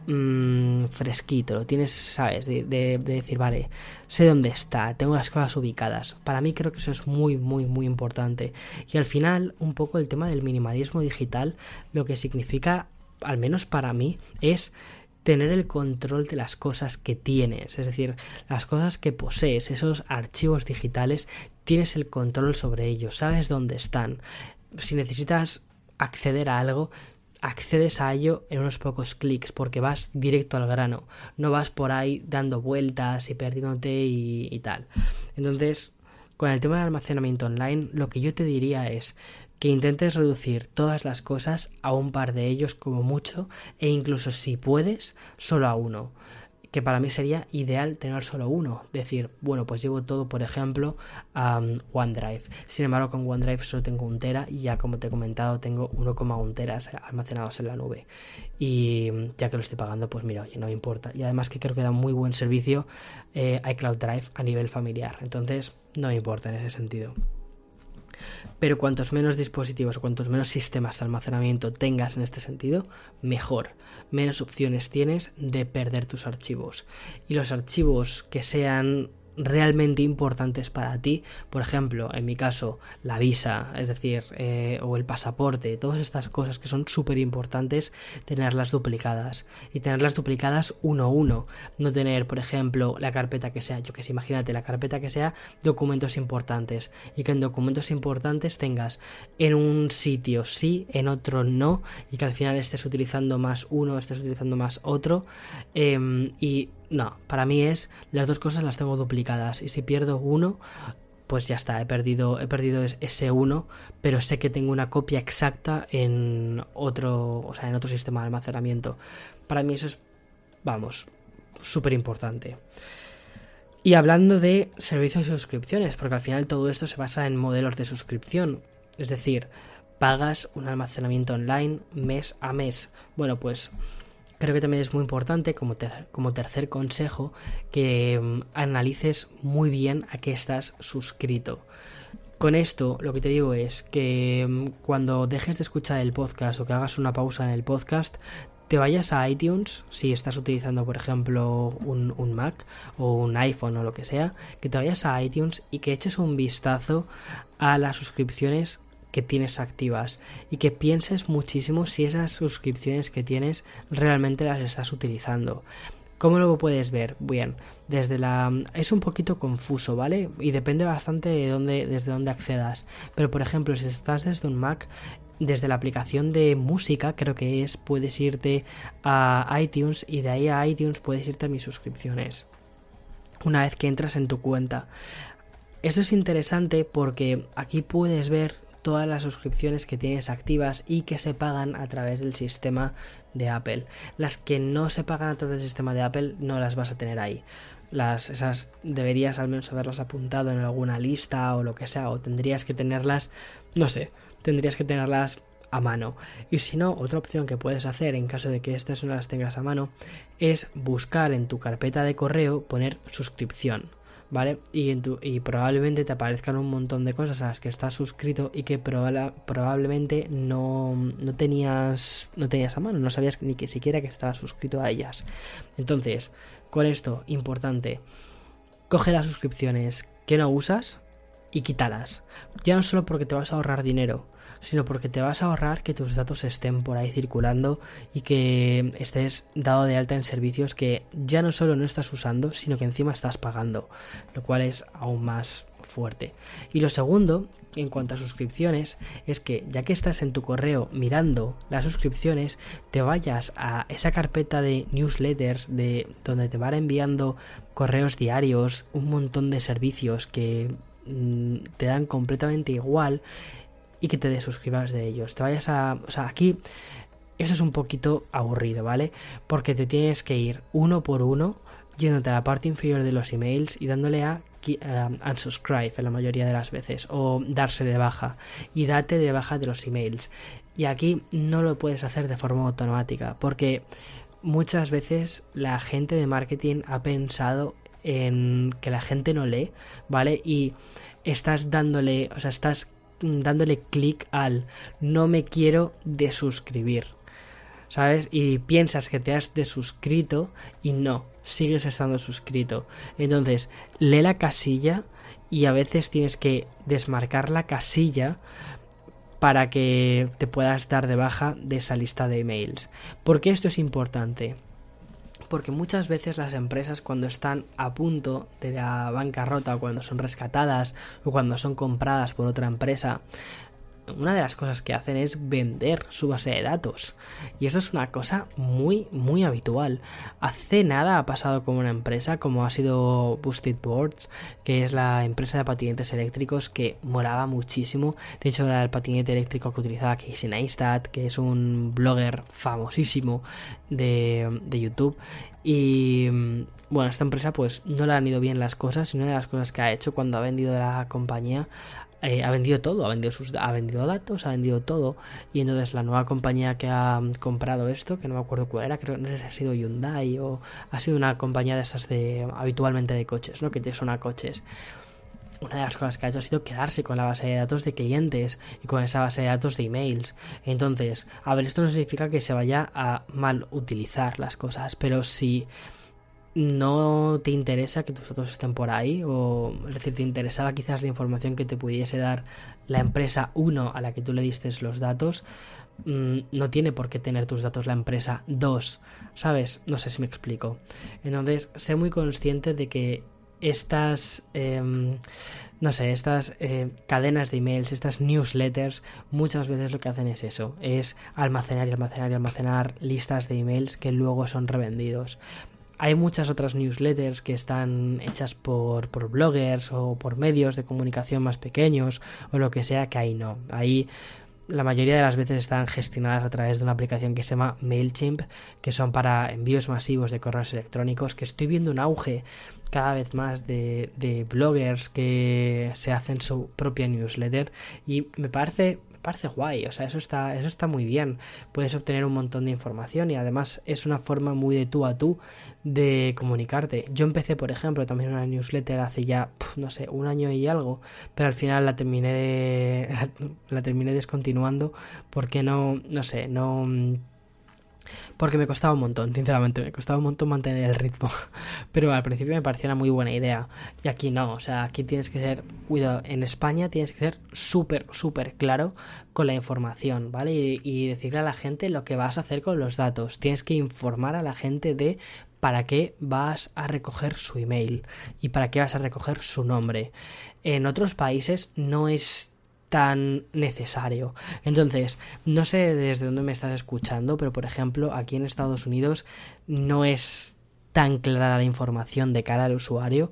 mmm, fresquito, lo tienes, sabes, de, decir, vale, sé dónde está, tengo las cosas ubicadas. Para mí creo que eso es muy, muy, muy importante. Y al final, un poco el tema del minimalismo digital, lo que significa al menos para mí, es tener el control de las cosas que tienes, es decir, las cosas que posees, esos archivos digitales, tienes el control sobre ellos, sabes dónde están. Si necesitas acceder a algo, accedes a ello en unos pocos clics porque vas directo al grano, no vas por ahí dando vueltas y perdiéndote y, tal. Entonces, con el tema de almacenamiento online, lo que yo te diría es que intentes reducir todas las cosas a un par de ellos como mucho e incluso si puedes, solo a uno que para mí sería ideal tener solo uno. Decir, bueno, pues llevo todo, por ejemplo, a OneDrive. Sin embargo, con OneDrive solo tengo un tera y ya como te he comentado, tengo 1,1 teras almacenados en la nube. Y ya que lo estoy pagando, pues mira, oye, no me importa. Y además que creo que da muy buen servicio eh, iCloud Drive a nivel familiar. Entonces, no me importa en ese sentido. Pero cuantos menos dispositivos cuantos menos sistemas de almacenamiento tengas en este sentido, mejor. Menos opciones tienes de perder tus archivos. Y los archivos que sean realmente importantes para ti, por ejemplo, en mi caso, la visa, es decir, eh, o el pasaporte, todas estas cosas que son súper importantes, tenerlas duplicadas. Y tenerlas duplicadas uno a uno, no tener, por ejemplo, la carpeta que sea, yo que sé, imagínate, la carpeta que sea documentos importantes. Y que en documentos importantes tengas en un sitio sí, en otro no, y que al final estés utilizando más uno, estés utilizando más otro, em, y no, para mí es las dos cosas las tengo duplicadas y si pierdo uno, pues ya está, he perdido, he perdido ese uno, pero sé que tengo una copia exacta en otro, o sea, en otro sistema de almacenamiento. Para mí eso es, vamos, súper importante. Y hablando de servicios y suscripciones, porque al final todo esto se basa en modelos de suscripción, es decir, pagas un almacenamiento online mes a mes. Bueno, pues Creo que también es muy importante como, como tercer consejo que mm, analices muy bien a qué estás suscrito. Con esto lo que te digo es que mm, cuando dejes de escuchar el podcast o que hagas una pausa en el podcast, te vayas a iTunes, si estás utilizando por ejemplo un, un, Mac o un iPhone o lo que sea, que te vayas a iTunes y que eches un vistazo a las suscripciones que tienes activas y que pienses muchísimo si esas suscripciones que tienes realmente las estás utilizando. ¿Cómo lo puedes ver? Bien, desde la es un poquito confuso, ¿vale? Y depende bastante de dónde desde dónde accedas. Pero por ejemplo, si estás desde un Mac, desde la aplicación de música, creo que es, puedes irte a iTunes y de ahí a iTunes puedes irte a mis suscripciones. Una vez que entras en tu cuenta. Esto es interesante porque aquí puedes ver todas las suscripciones que tienes activas y que se pagan a través del sistema de Apple. Las que no se pagan a través del sistema de Apple no las vas a tener ahí. Las, esas deberías al menos haberlas apuntado en alguna lista o lo que sea, o tendrías que tenerlas, no sé, tendrías que tenerlas a mano. Y si no, otra opción que puedes hacer en caso de que estas no las tengas a mano es buscar en tu carpeta de correo poner suscripción. ¿Vale? Y, en tu, y probablemente te aparezcan un montón de cosas a las que estás suscrito y que probablemente no, no, tenías, no tenías a mano, no sabías ni que siquiera que estabas suscrito a ellas. Entonces, con esto, importante, coge las suscripciones que no usas y quítalas. Ya no solo porque te vas a ahorrar dinero, sino porque te vas a ahorrar que tus datos estén por ahí circulando y que estés dado de alta en servicios que ya no solo no estás usando, sino que encima estás pagando, lo cual es aún más fuerte. Y lo segundo, en cuanto a suscripciones, es que ya que estás en tu correo mirando las suscripciones, te vayas a esa carpeta de newsletters de donde te van enviando correos diarios, un montón de servicios que mm, te dan completamente igual y que te desuscribas de ellos. Te vayas a... O sea, aquí eso es un poquito aburrido, ¿vale? Porque te tienes que ir uno por uno yéndote a la parte inferior de los emails y dándole a unsubscribe en la mayoría de las veces o darse de baja y date de baja de los emails y aquí no lo puedes hacer de forma automática porque muchas veces la gente de marketing ha pensado en que la gente no lee vale y estás dándole o sea estás dándole clic al no me quiero desuscribir. ¿Sabes? Y piensas que te has desuscrito y no, sigues estando suscrito. Entonces, lee la casilla y a veces tienes que desmarcar la casilla para que te puedas dar de baja de esa lista de emails. ¿Por qué esto es importante? Porque muchas veces las empresas cuando están a punto de la bancarrota o cuando son rescatadas o cuando son compradas por otra empresa una de las cosas que hacen es vender su base de datos. Y eso es una cosa muy, muy habitual. Hace nada ha pasado con una empresa como ha sido Boosted Boards, que es la empresa de patinetes eléctricos que moraba muchísimo. De hecho, era el patinete eléctrico que utilizaba Casey Neistat, que es un blogger famosísimo de, de YouTube. Y bueno, esta empresa pues no le han ido bien las cosas. Y una de las cosas que ha hecho cuando ha vendido la compañía eh, ha vendido todo, ha vendido, sus, ha vendido datos, ha vendido todo. Y entonces la nueva compañía que ha comprado esto, que no me acuerdo cuál era, creo no sé si ha sido Hyundai o ha sido una compañía de estas de habitualmente de coches, ¿no? Que te a coches. Una de las cosas que ha hecho ha sido quedarse con la base de datos de clientes y con esa base de datos de emails. Entonces, a ver, esto no significa que se vaya a mal utilizar las cosas, pero si no te interesa que tus datos estén por ahí o es decir te interesaba quizás la información que te pudiese dar la empresa 1 a la que tú le diste los datos mm, no tiene por qué tener tus datos la empresa 2 sabes no sé si me explico. Entonces sé muy consciente de que estas em, no sé estas eh, cadenas de emails estas newsletters muchas veces lo que hacen es eso es almacenar y almacenar y almacenar listas de emails que luego son revendidos hay muchas otras newsletters que están hechas por, bloggers o por medios de comunicación más pequeños o lo que sea, que ahí no. Ahí la mayoría de las veces están gestionadas a través de una aplicación que se llama MailChimp, que son para envíos masivos de correos electrónicos, que estoy viendo un auge cada vez más de bloggers que se hacen su propia newsletter y me parece parece guay, o sea, eso está, eso está muy bien. Puedes obtener un montón de información y además es una forma muy de tú a tú de comunicarte. Yo empecé, por ejemplo, también una newsletter hace ya, no sé, un año y algo, pero al final la terminé, la terminé descontinuando porque no, no sé, no porque me costaba un montón, sinceramente, me costaba un montón mantener el ritmo. Pero al principio me parecía una muy buena idea. Y aquí no, o sea, aquí tienes que ser, cuidado, en España tienes que ser súper, súper claro con la información, ¿vale? Y, y decirle a la gente lo que vas a hacer con los datos. Tienes que informar a la gente de para qué vas a recoger su email y para qué vas a recoger su nombre. En otros países no es tan necesario. Entonces, no sé desde dónde me estás escuchando, pero por ejemplo, aquí en Estados Unidos no es tan clara la información de cara al usuario.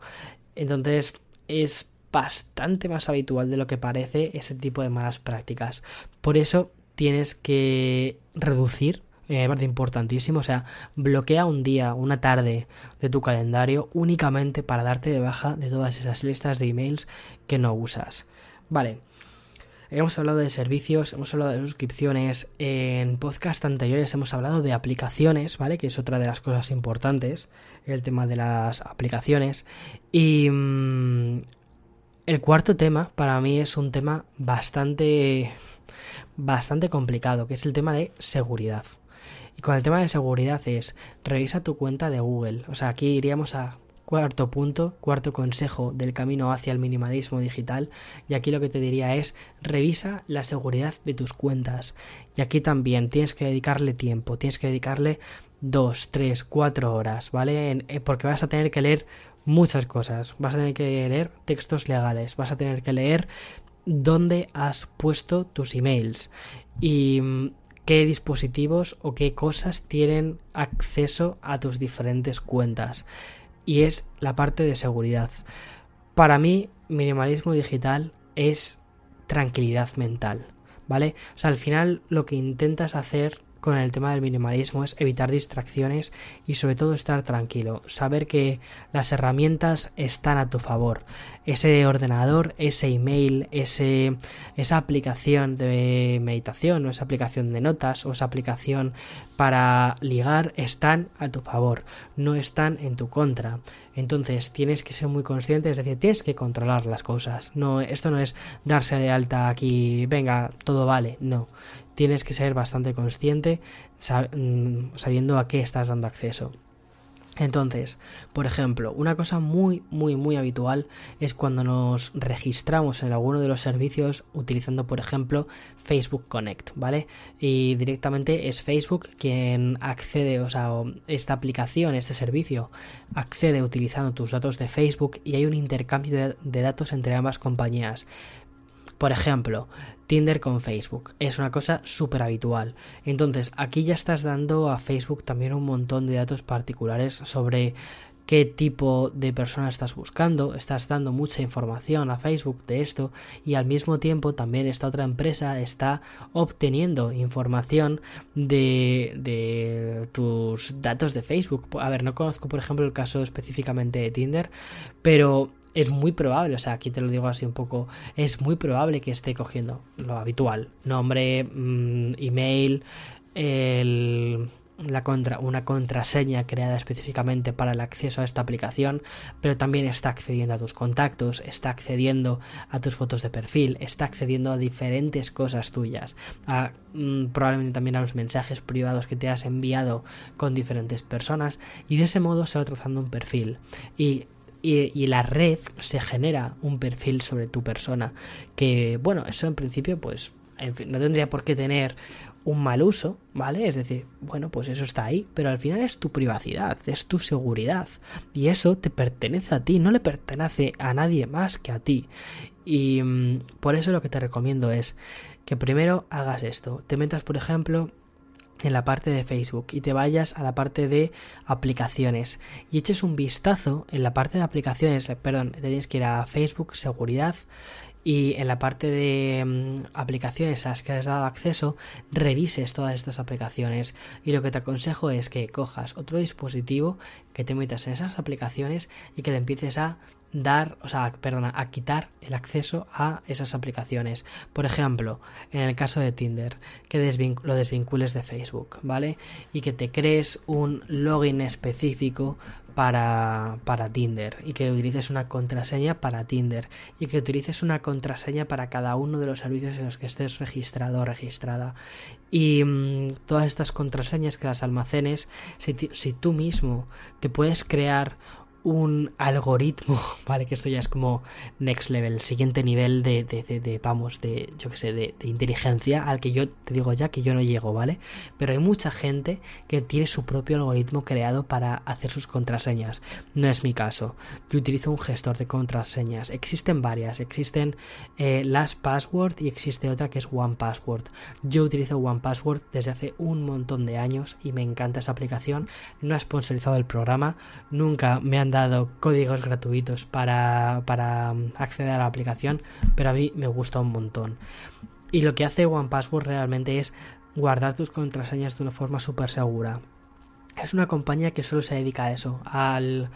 Entonces, es bastante más habitual de lo que parece ese tipo de malas prácticas. Por eso tienes que reducir eh, me parece importantísimo. O sea, bloquea un día, una tarde de tu calendario únicamente para darte de baja de todas esas listas de emails que no usas. Vale, Hemos hablado de servicios, hemos hablado de suscripciones, en podcast anteriores hemos hablado de aplicaciones, ¿vale? Que es otra de las cosas importantes, el tema de las aplicaciones. Y mm, el cuarto tema para mí es un tema bastante, bastante complicado, que es el tema de seguridad. Y con el tema de seguridad es, revisa tu cuenta de Google. O sea, aquí iríamos a Cuarto punto, cuarto consejo del camino hacia el minimalismo digital. Y aquí lo que te diría es revisa la seguridad de tus cuentas. Y aquí también tienes que dedicarle tiempo, tienes que dedicarle dos, tres, cuatro horas, ¿vale? Eh, porque vas a tener que leer muchas cosas. Vas a tener que leer textos legales, vas a tener que leer dónde has puesto tus emails y mm, qué dispositivos o qué cosas tienen acceso a tus diferentes cuentas y es la parte de seguridad. Para mí, minimalismo digital es tranquilidad mental, ¿vale? O sea, al final lo que intentas hacer con el tema del minimalismo es evitar distracciones y sobre todo estar tranquilo, saber que las herramientas están a tu favor. Ese ordenador, ese email, ese, esa aplicación de meditación o esa aplicación de notas o esa aplicación para ligar están a tu favor, no están en tu contra. Entonces tienes que ser muy consciente, es decir, tienes que controlar las cosas. No, esto no es darse de alta aquí, venga, todo vale, no tienes que ser bastante consciente mm, sabiendo a qué estás dando acceso. Entonces, por ejemplo, una cosa muy, muy, muy habitual es cuando nos registramos en alguno de los servicios utilizando, por ejemplo, Facebook Connect, ¿vale? Y directamente es Facebook quien accede, o sea, esta aplicación, este servicio, accede utilizando tus datos de Facebook y hay un intercambio de, de datos entre ambas compañías. Por ejemplo, Tinder con Facebook. Es una cosa súper habitual. Entonces, aquí ya estás dando a Facebook también un montón de datos particulares sobre qué tipo de persona estás buscando, estás dando mucha información a Facebook de esto y al mismo tiempo también esta otra empresa está obteniendo información de, de tus datos de Facebook. A ver, no conozco por ejemplo el caso específicamente de Tinder, pero es muy probable, o sea, aquí te lo digo así un poco, es muy probable que esté cogiendo lo habitual, nombre, mm, email, la contra, una contraseña creada específicamente para el acceso a esta aplicación, pero también está accediendo a tus contactos, está accediendo a tus fotos de perfil, está accediendo a diferentes cosas tuyas, mm, probablemente también a los mensajes privados que te has enviado con diferentes personas y de ese modo se va trazando un perfil. Y y, la red se genera un perfil sobre tu persona que bueno eso en principio pues no tendría por qué tener un mal uso, ¿vale? Es decir, bueno, pues eso está ahí, pero al final es tu privacidad, es tu seguridad y eso te pertenece a ti, no le pertenece a nadie más que a ti. Y mm, por eso lo que te recomiendo es que primero hagas esto, te metas, por ejemplo, en la parte de Facebook y te vayas a la parte de aplicaciones y eches un vistazo en la parte de aplicaciones, perdón, te tienes que ir a Facebook, seguridad y en la parte de mm, aplicaciones a las que has dado acceso revises todas estas aplicaciones y lo que te aconsejo es que cojas otro dispositivo que te metas en esas aplicaciones y que le empieces a dar, o sea, perdona, a quitar el acceso a esas aplicaciones. Por ejemplo, en el caso de Tinder, que lo desvincules de Facebook, ¿vale? Y que te crees un login específico para, para Tinder y que utilices una contraseña para Tinder y que utilices una contraseña para cada uno de los servicios en los que estés registrado o registrada. Y mm, todas estas contraseñas que las almacenes, si, si tú mismo te puedes crear un algoritmo, ¿vale? Que esto ya es como next level, siguiente nivel de, de, de, vamos, de, yo que sé, de, inteligencia al que yo te digo ya que yo no llego, ¿vale? Pero hay mucha gente que tiene su propio algoritmo creado para hacer sus contraseñas. No es mi caso. Yo utilizo un gestor de contraseñas. Existen varias. Existen eh, LastPassword y existe otra que es OnePassword. Yo utilizo OnePassword desde hace un montón de años y me encanta esa aplicación. No ha sponsorizado el programa. Nunca me han dado códigos gratuitos para, para acceder a la aplicación, pero a mí me gusta un montón. Y lo que hace OnePassword realmente es guardar tus contraseñas de una forma súper segura. Es una compañía que solo se dedica a eso, al,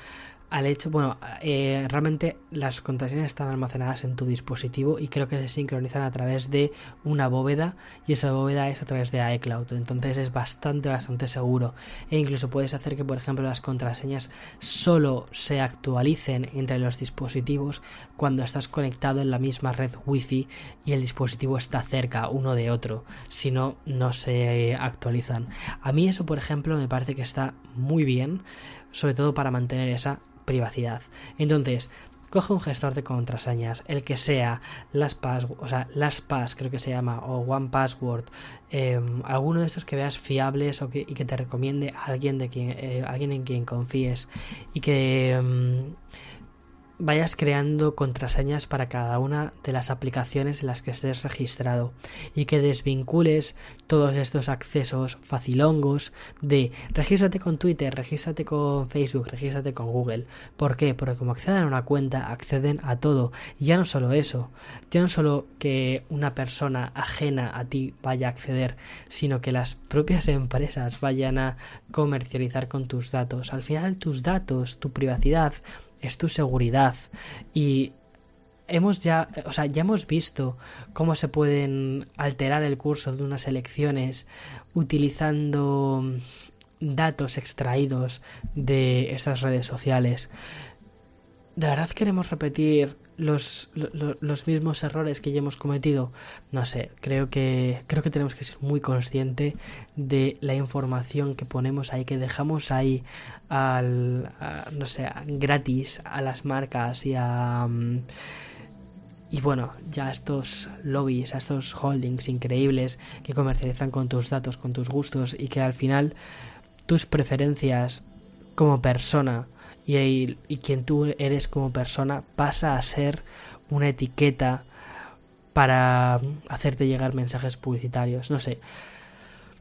al hecho, bueno, eh, realmente las contraseñas están almacenadas en tu dispositivo y creo que se sincronizan a través de una bóveda y esa bóveda es a través de iCloud, entonces es bastante, bastante seguro. E incluso puedes hacer que, por ejemplo, las contraseñas solo se actualicen entre los dispositivos cuando estás conectado en la misma red wifi y el dispositivo está cerca uno de otro, si no, no se actualizan. A mí eso, por ejemplo, me parece que está muy bien, sobre todo para mantener esa privacidad. Entonces, coge un gestor de contraseñas, el que sea, LastPass, o sea, LastPass creo que se llama, o OnePassword, eh, alguno de estos que veas fiables o que, y que te recomiende a alguien, de quien, eh, alguien en quien confíes y que... Em, vayas creando contraseñas para cada una de las aplicaciones en las que estés registrado y que desvincules todos estos accesos facilongos de regístrate con Twitter, regístrate con Facebook, regístrate con Google. ¿Por qué? Porque como acceden a una cuenta, acceden a todo. Y ya no solo eso, ya no solo que una persona ajena a ti vaya a acceder, sino que las propias empresas vayan a comercializar con tus datos. Al final tus datos, tu privacidad, es tu seguridad. Y hemos ya, o sea, ya hemos visto cómo se pueden alterar el curso de unas elecciones utilizando datos extraídos de estas redes sociales. ¿De verdad queremos repetir los, los, mismos errores que ya hemos cometido? No sé, creo que, creo que tenemos que ser muy conscientes de la información que ponemos ahí, que dejamos ahí al, no sé, gratis a las marcas y a... Mm, y bueno, ya estos lobbies, a estos holdings increíbles que comercializan con tus datos, con tus gustos y que al final tus preferencias como persona y, quien tú eres como persona pasa a ser una etiqueta para hacerte llegar mensajes publicitarios. No sé.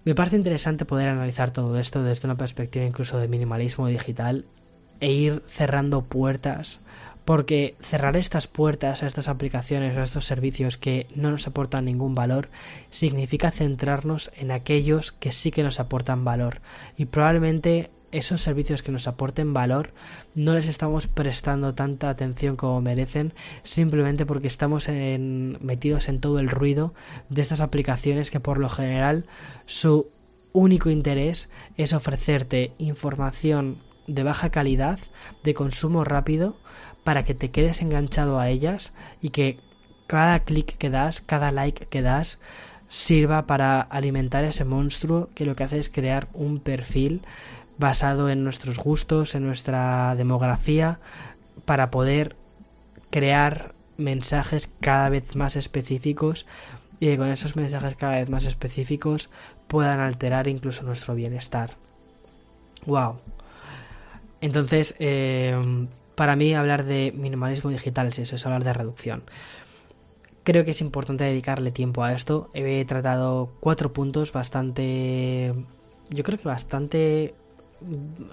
Me parece interesante poder analizar todo esto desde una perspectiva incluso de minimalismo digital e ir cerrando puertas porque cerrar estas puertas a estas aplicaciones o a estos servicios que no nos aportan ningún valor significa centrarnos en aquellos que sí que nos aportan valor y probablemente esos servicios que nos aporten valor no les estamos prestando tanta atención como merecen simplemente porque estamos metidos en todo el ruido de estas aplicaciones que por lo general su único interés es ofrecerte información de baja calidad, de consumo rápido, para que te quedes enganchado a ellas y que cada clic que das, cada like que das, sirva para alimentar ese monstruo que lo que hace es crear un perfil basado en nuestros gustos, en nuestra demografía, para poder crear mensajes cada vez más específicos y que con esos mensajes cada vez más específicos puedan alterar incluso nuestro bienestar. ¡Wow! Entonces, eh, para mí hablar de minimalismo digital es eso, es hablar de reducción. Creo que es importante dedicarle tiempo a esto. He tratado cuatro puntos bastante... Yo creo que bastante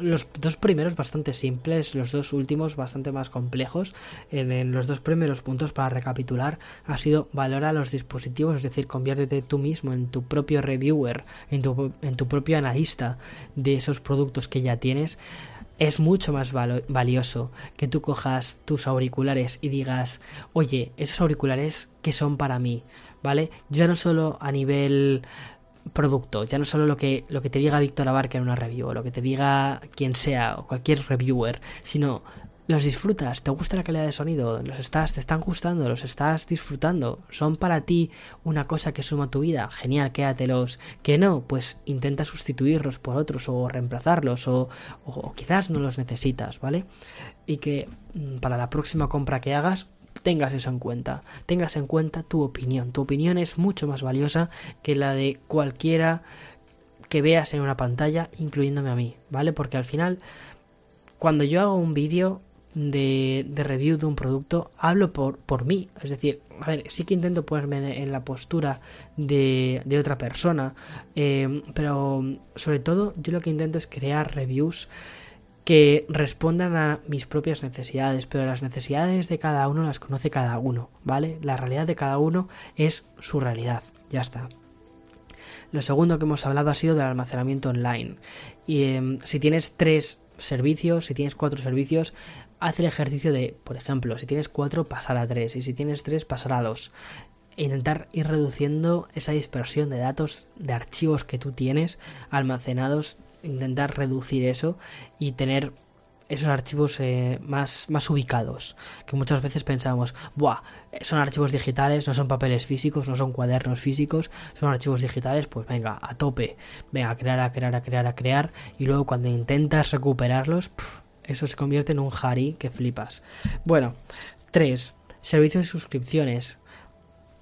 los dos primeros bastante simples, los dos últimos bastante más complejos. En, los dos primeros puntos, para recapitular, ha sido valora los dispositivos, es decir, conviértete tú mismo en tu propio reviewer, en tu, en tu propio analista de esos productos que ya tienes es mucho más valioso que tú cojas tus auriculares y digas, oye, esos auriculares que son para mí, ¿vale? Ya no solo a nivel producto, ya no solo lo que, lo que te diga Víctor Abarca en una review, o lo que te diga quien sea, o cualquier reviewer, sino los disfrutas, te gusta la calidad de sonido, los estás, te están gustando, los estás disfrutando, son para ti una cosa que suma tu vida, genial, quédatelos, que no, pues intenta sustituirlos por otros o reemplazarlos o, o quizás no los necesitas, ¿vale? Y que mm, para la próxima compra que hagas tengas eso en cuenta, tengas en cuenta tu opinión, tu opinión es mucho más valiosa que la de cualquiera que veas en una pantalla, incluyéndome a mí, ¿vale? Porque al final, cuando yo hago un vídeo, de, review de un producto, hablo por, por mí. Es decir, a ver, sí que intento ponerme en la postura de, de otra persona, eh, pero sobre todo yo lo que intento es crear reviews que respondan a mis propias necesidades, pero las necesidades de cada uno las conoce cada uno, ¿vale? La realidad de cada uno es su realidad, ya está. Lo segundo que hemos hablado ha sido del almacenamiento online. Y em, si tienes tres servicios, si tienes cuatro servicios, haz el ejercicio de, por ejemplo, si tienes cuatro, pasar a tres, y si tienes tres, pasar a dos. E intentar ir reduciendo esa dispersión de datos, de archivos que tú tienes almacenados, intentar reducir eso y tener esos archivos eh, más, más ubicados. Que muchas veces pensamos, Buah, son archivos digitales, no son papeles físicos, no son cuadernos físicos, son archivos digitales, pues venga, a tope. Venga, a crear, a crear, a crear, a crear. Y luego cuando intentas recuperarlos, eso se convierte en un Harry que flipas. Bueno, 3. Servicios y suscripciones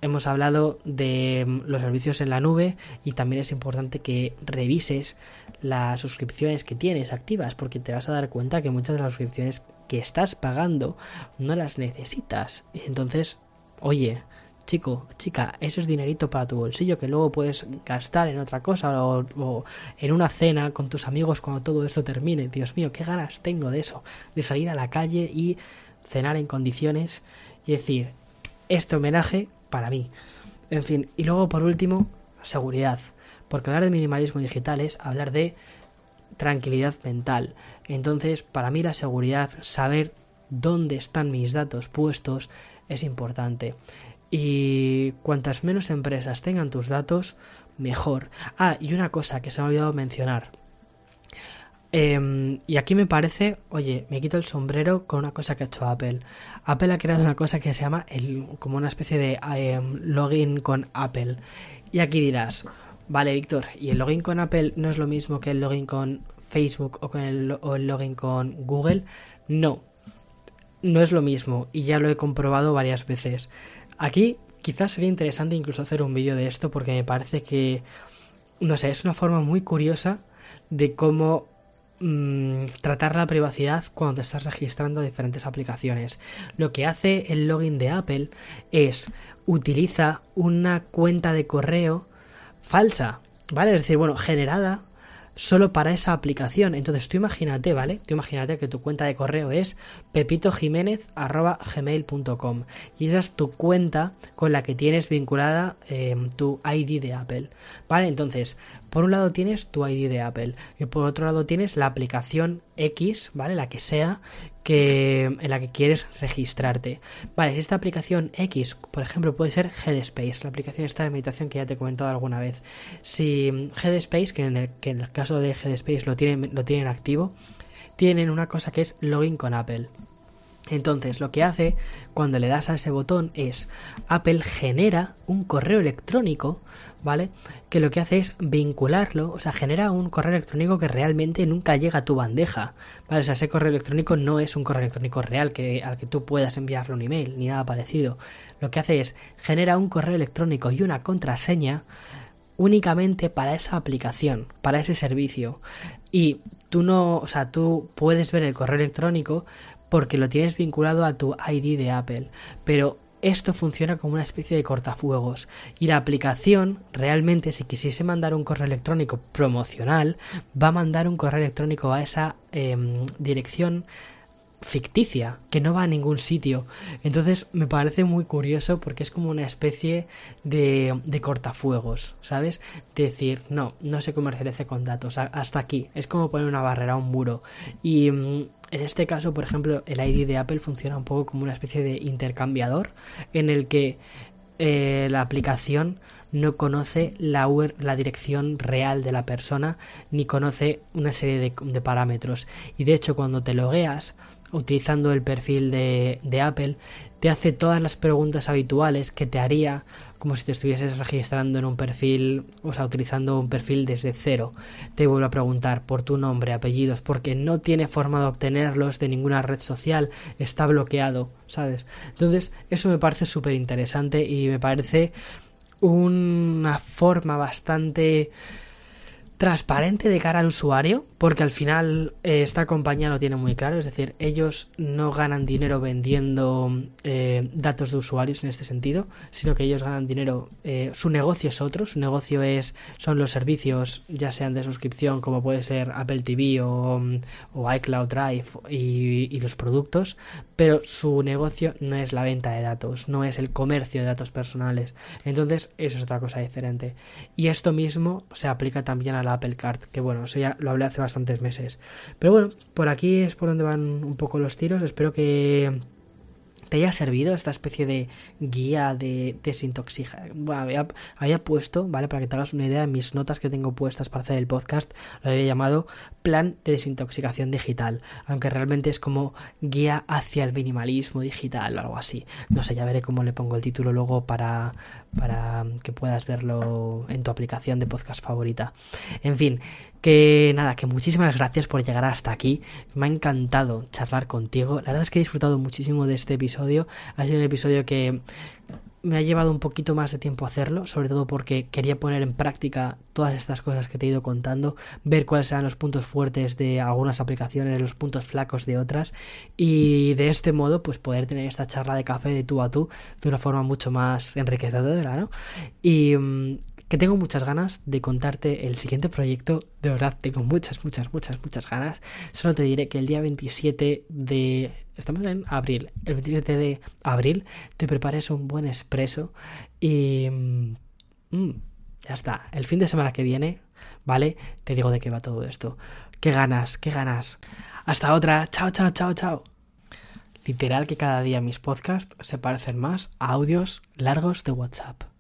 hemos hablado de mm, los servicios en la nube y también es importante que revises las suscripciones que tienes activas porque te vas a dar cuenta que muchas de las suscripciones que estás pagando no las necesitas. Entonces, oye, chico, chica, eso es dinerito para tu bolsillo que luego puedes gastar en otra cosa o, o, en una cena con tus amigos cuando todo esto termine. Dios mío, qué ganas tengo de eso, de salir a la calle y cenar en condiciones y decir, este homenaje para mí. En fin, y luego por último, seguridad. Porque hablar de minimalismo digital es hablar de tranquilidad mental. Entonces, para mí la seguridad, saber dónde están mis datos puestos, es importante. Y cuantas menos empresas tengan tus datos, mejor. Ah, y una cosa que se me ha olvidado mencionar. Em, y aquí me parece, oye, me quito el sombrero con una cosa que ha hecho Apple. Apple ha creado una cosa que se llama como una especie de em, login con Apple. Y aquí dirás, vale, Víctor, ¿y el login con Apple no es lo mismo que el login con Facebook o, con el, o el login con Google? No, no es lo mismo y ya lo he comprobado varias veces. Aquí quizás sería interesante incluso hacer un vídeo de esto porque me parece que, no sé, es una forma muy curiosa de cómo mm, tratar la privacidad cuando estás registrando diferentes aplicaciones. Lo que hace el login de Apple es utiliza una cuenta de correo falsa, ¿vale? Es decir, bueno, generada solo para esa aplicación. Entonces tú imagínate, ¿vale? Tú imagínate que tu cuenta de correo es pepitojiménez.gmail.com y esa es tu cuenta con la que tienes vinculada em, tu ID de Apple, ¿vale? Entonces, por un lado tienes tu ID de Apple y por otro lado tienes la aplicación X, ¿vale? La que sea, que, en la que quieres registrarte. Vale, si esta aplicación X, por ejemplo, puede ser Headspace, la aplicación esta de meditación que ya te he comentado alguna vez. Si Headspace, que en el, que en el caso de Headspace lo tienen, lo tienen activo, tienen una cosa que es login con Apple. Entonces, lo que hace cuando le das a ese botón es Apple genera un correo electrónico, ¿vale? Que lo que hace es vincularlo, o sea, genera un correo electrónico que realmente nunca llega a tu bandeja, ¿vale? O sea, ese correo electrónico no es un correo electrónico real que, al que tú puedas enviarle un email ni nada parecido. Lo que hace es genera un correo electrónico y una contraseña únicamente para esa aplicación, para ese servicio. Y tú no, o sea, tú puedes ver el correo electrónico porque lo tienes vinculado a tu ID de Apple, pero esto funciona como una especie de cortafuegos y la aplicación realmente si quisiese mandar un correo electrónico promocional va a mandar un correo electrónico a esa em, dirección ficticia, que no va a ningún sitio. Entonces me parece muy curioso porque es como una especie de, de cortafuegos, ¿sabes? decir, no, no se comercializa con datos, hasta aquí. Es como poner una barrera, un muro. Y mm, en este caso, por ejemplo, el ID de Apple funciona un poco como una especie de intercambiador en el que eh, la aplicación no conoce la, la dirección real de la persona ni conoce una serie de, parámetros. Y de hecho, cuando te logueas, utilizando el perfil de, Apple, te hace todas las preguntas habituales que te haría como si te estuvieses registrando en un perfil, o sea, utilizando un perfil desde cero. Te vuelvo a preguntar por tu nombre, apellidos, porque no tiene forma de obtenerlos de ninguna red social, está bloqueado, ¿sabes? Entonces, eso me parece súper interesante y me parece una forma bastante transparente de cara al usuario, porque al final eh, esta compañía lo tiene muy claro, es decir, ellos no ganan dinero vendiendo eh, datos de usuarios en este sentido, sino que ellos ganan dinero, eh, su negocio es otro, su negocio es son los servicios, ya sean de suscripción como puede ser Apple TV o, iCloud Drive y, y los productos, pero su negocio no es la venta de datos, no es el comercio de datos personales, entonces eso es otra cosa diferente. Y esto mismo se aplica también a la Apple Card, que bueno, eso ya lo hablé hace bastantes meses. Pero bueno, por aquí es por donde van un poco los tiros. Espero que te haya servido esta especie de guía de desintoxicación. Bueno, había, puesto, ¿vale? Para que te hagas una idea, mis notas que tengo puestas para hacer el podcast, lo había llamado plan de desintoxicación digital, aunque realmente es como guía hacia el minimalismo digital o algo así. No sé, ya veré cómo le pongo el título luego para, para que puedas verlo en tu aplicación de podcast favorita. En fin, que nada, que muchísimas gracias por llegar hasta aquí. Me ha encantado charlar contigo. La verdad es que he disfrutado muchísimo de este episodio. Ha sido un episodio que me ha llevado un poquito más de tiempo hacerlo, sobre todo porque quería poner en práctica todas estas cosas que te he ido contando, ver cuáles eran los puntos fuertes de algunas aplicaciones, los puntos flacos de otras y de este modo pues poder tener esta charla de café de tú a tú de una forma mucho más enriquecedora, ¿no? Y mm, que tengo muchas ganas de contarte el siguiente proyecto. De verdad, tengo muchas, muchas, muchas, muchas ganas. Solo te diré que el día 27 de... Estamos en abril. El 27 de abril te prepares un buen expreso y... Mm, mm, ya está. El fin de semana que viene, ¿vale? Te digo de qué va todo esto. Qué ganas, qué ganas. Hasta otra. Chao, chao, chao, chao. Literal que cada día mis podcasts se parecen más a audios largos de WhatsApp.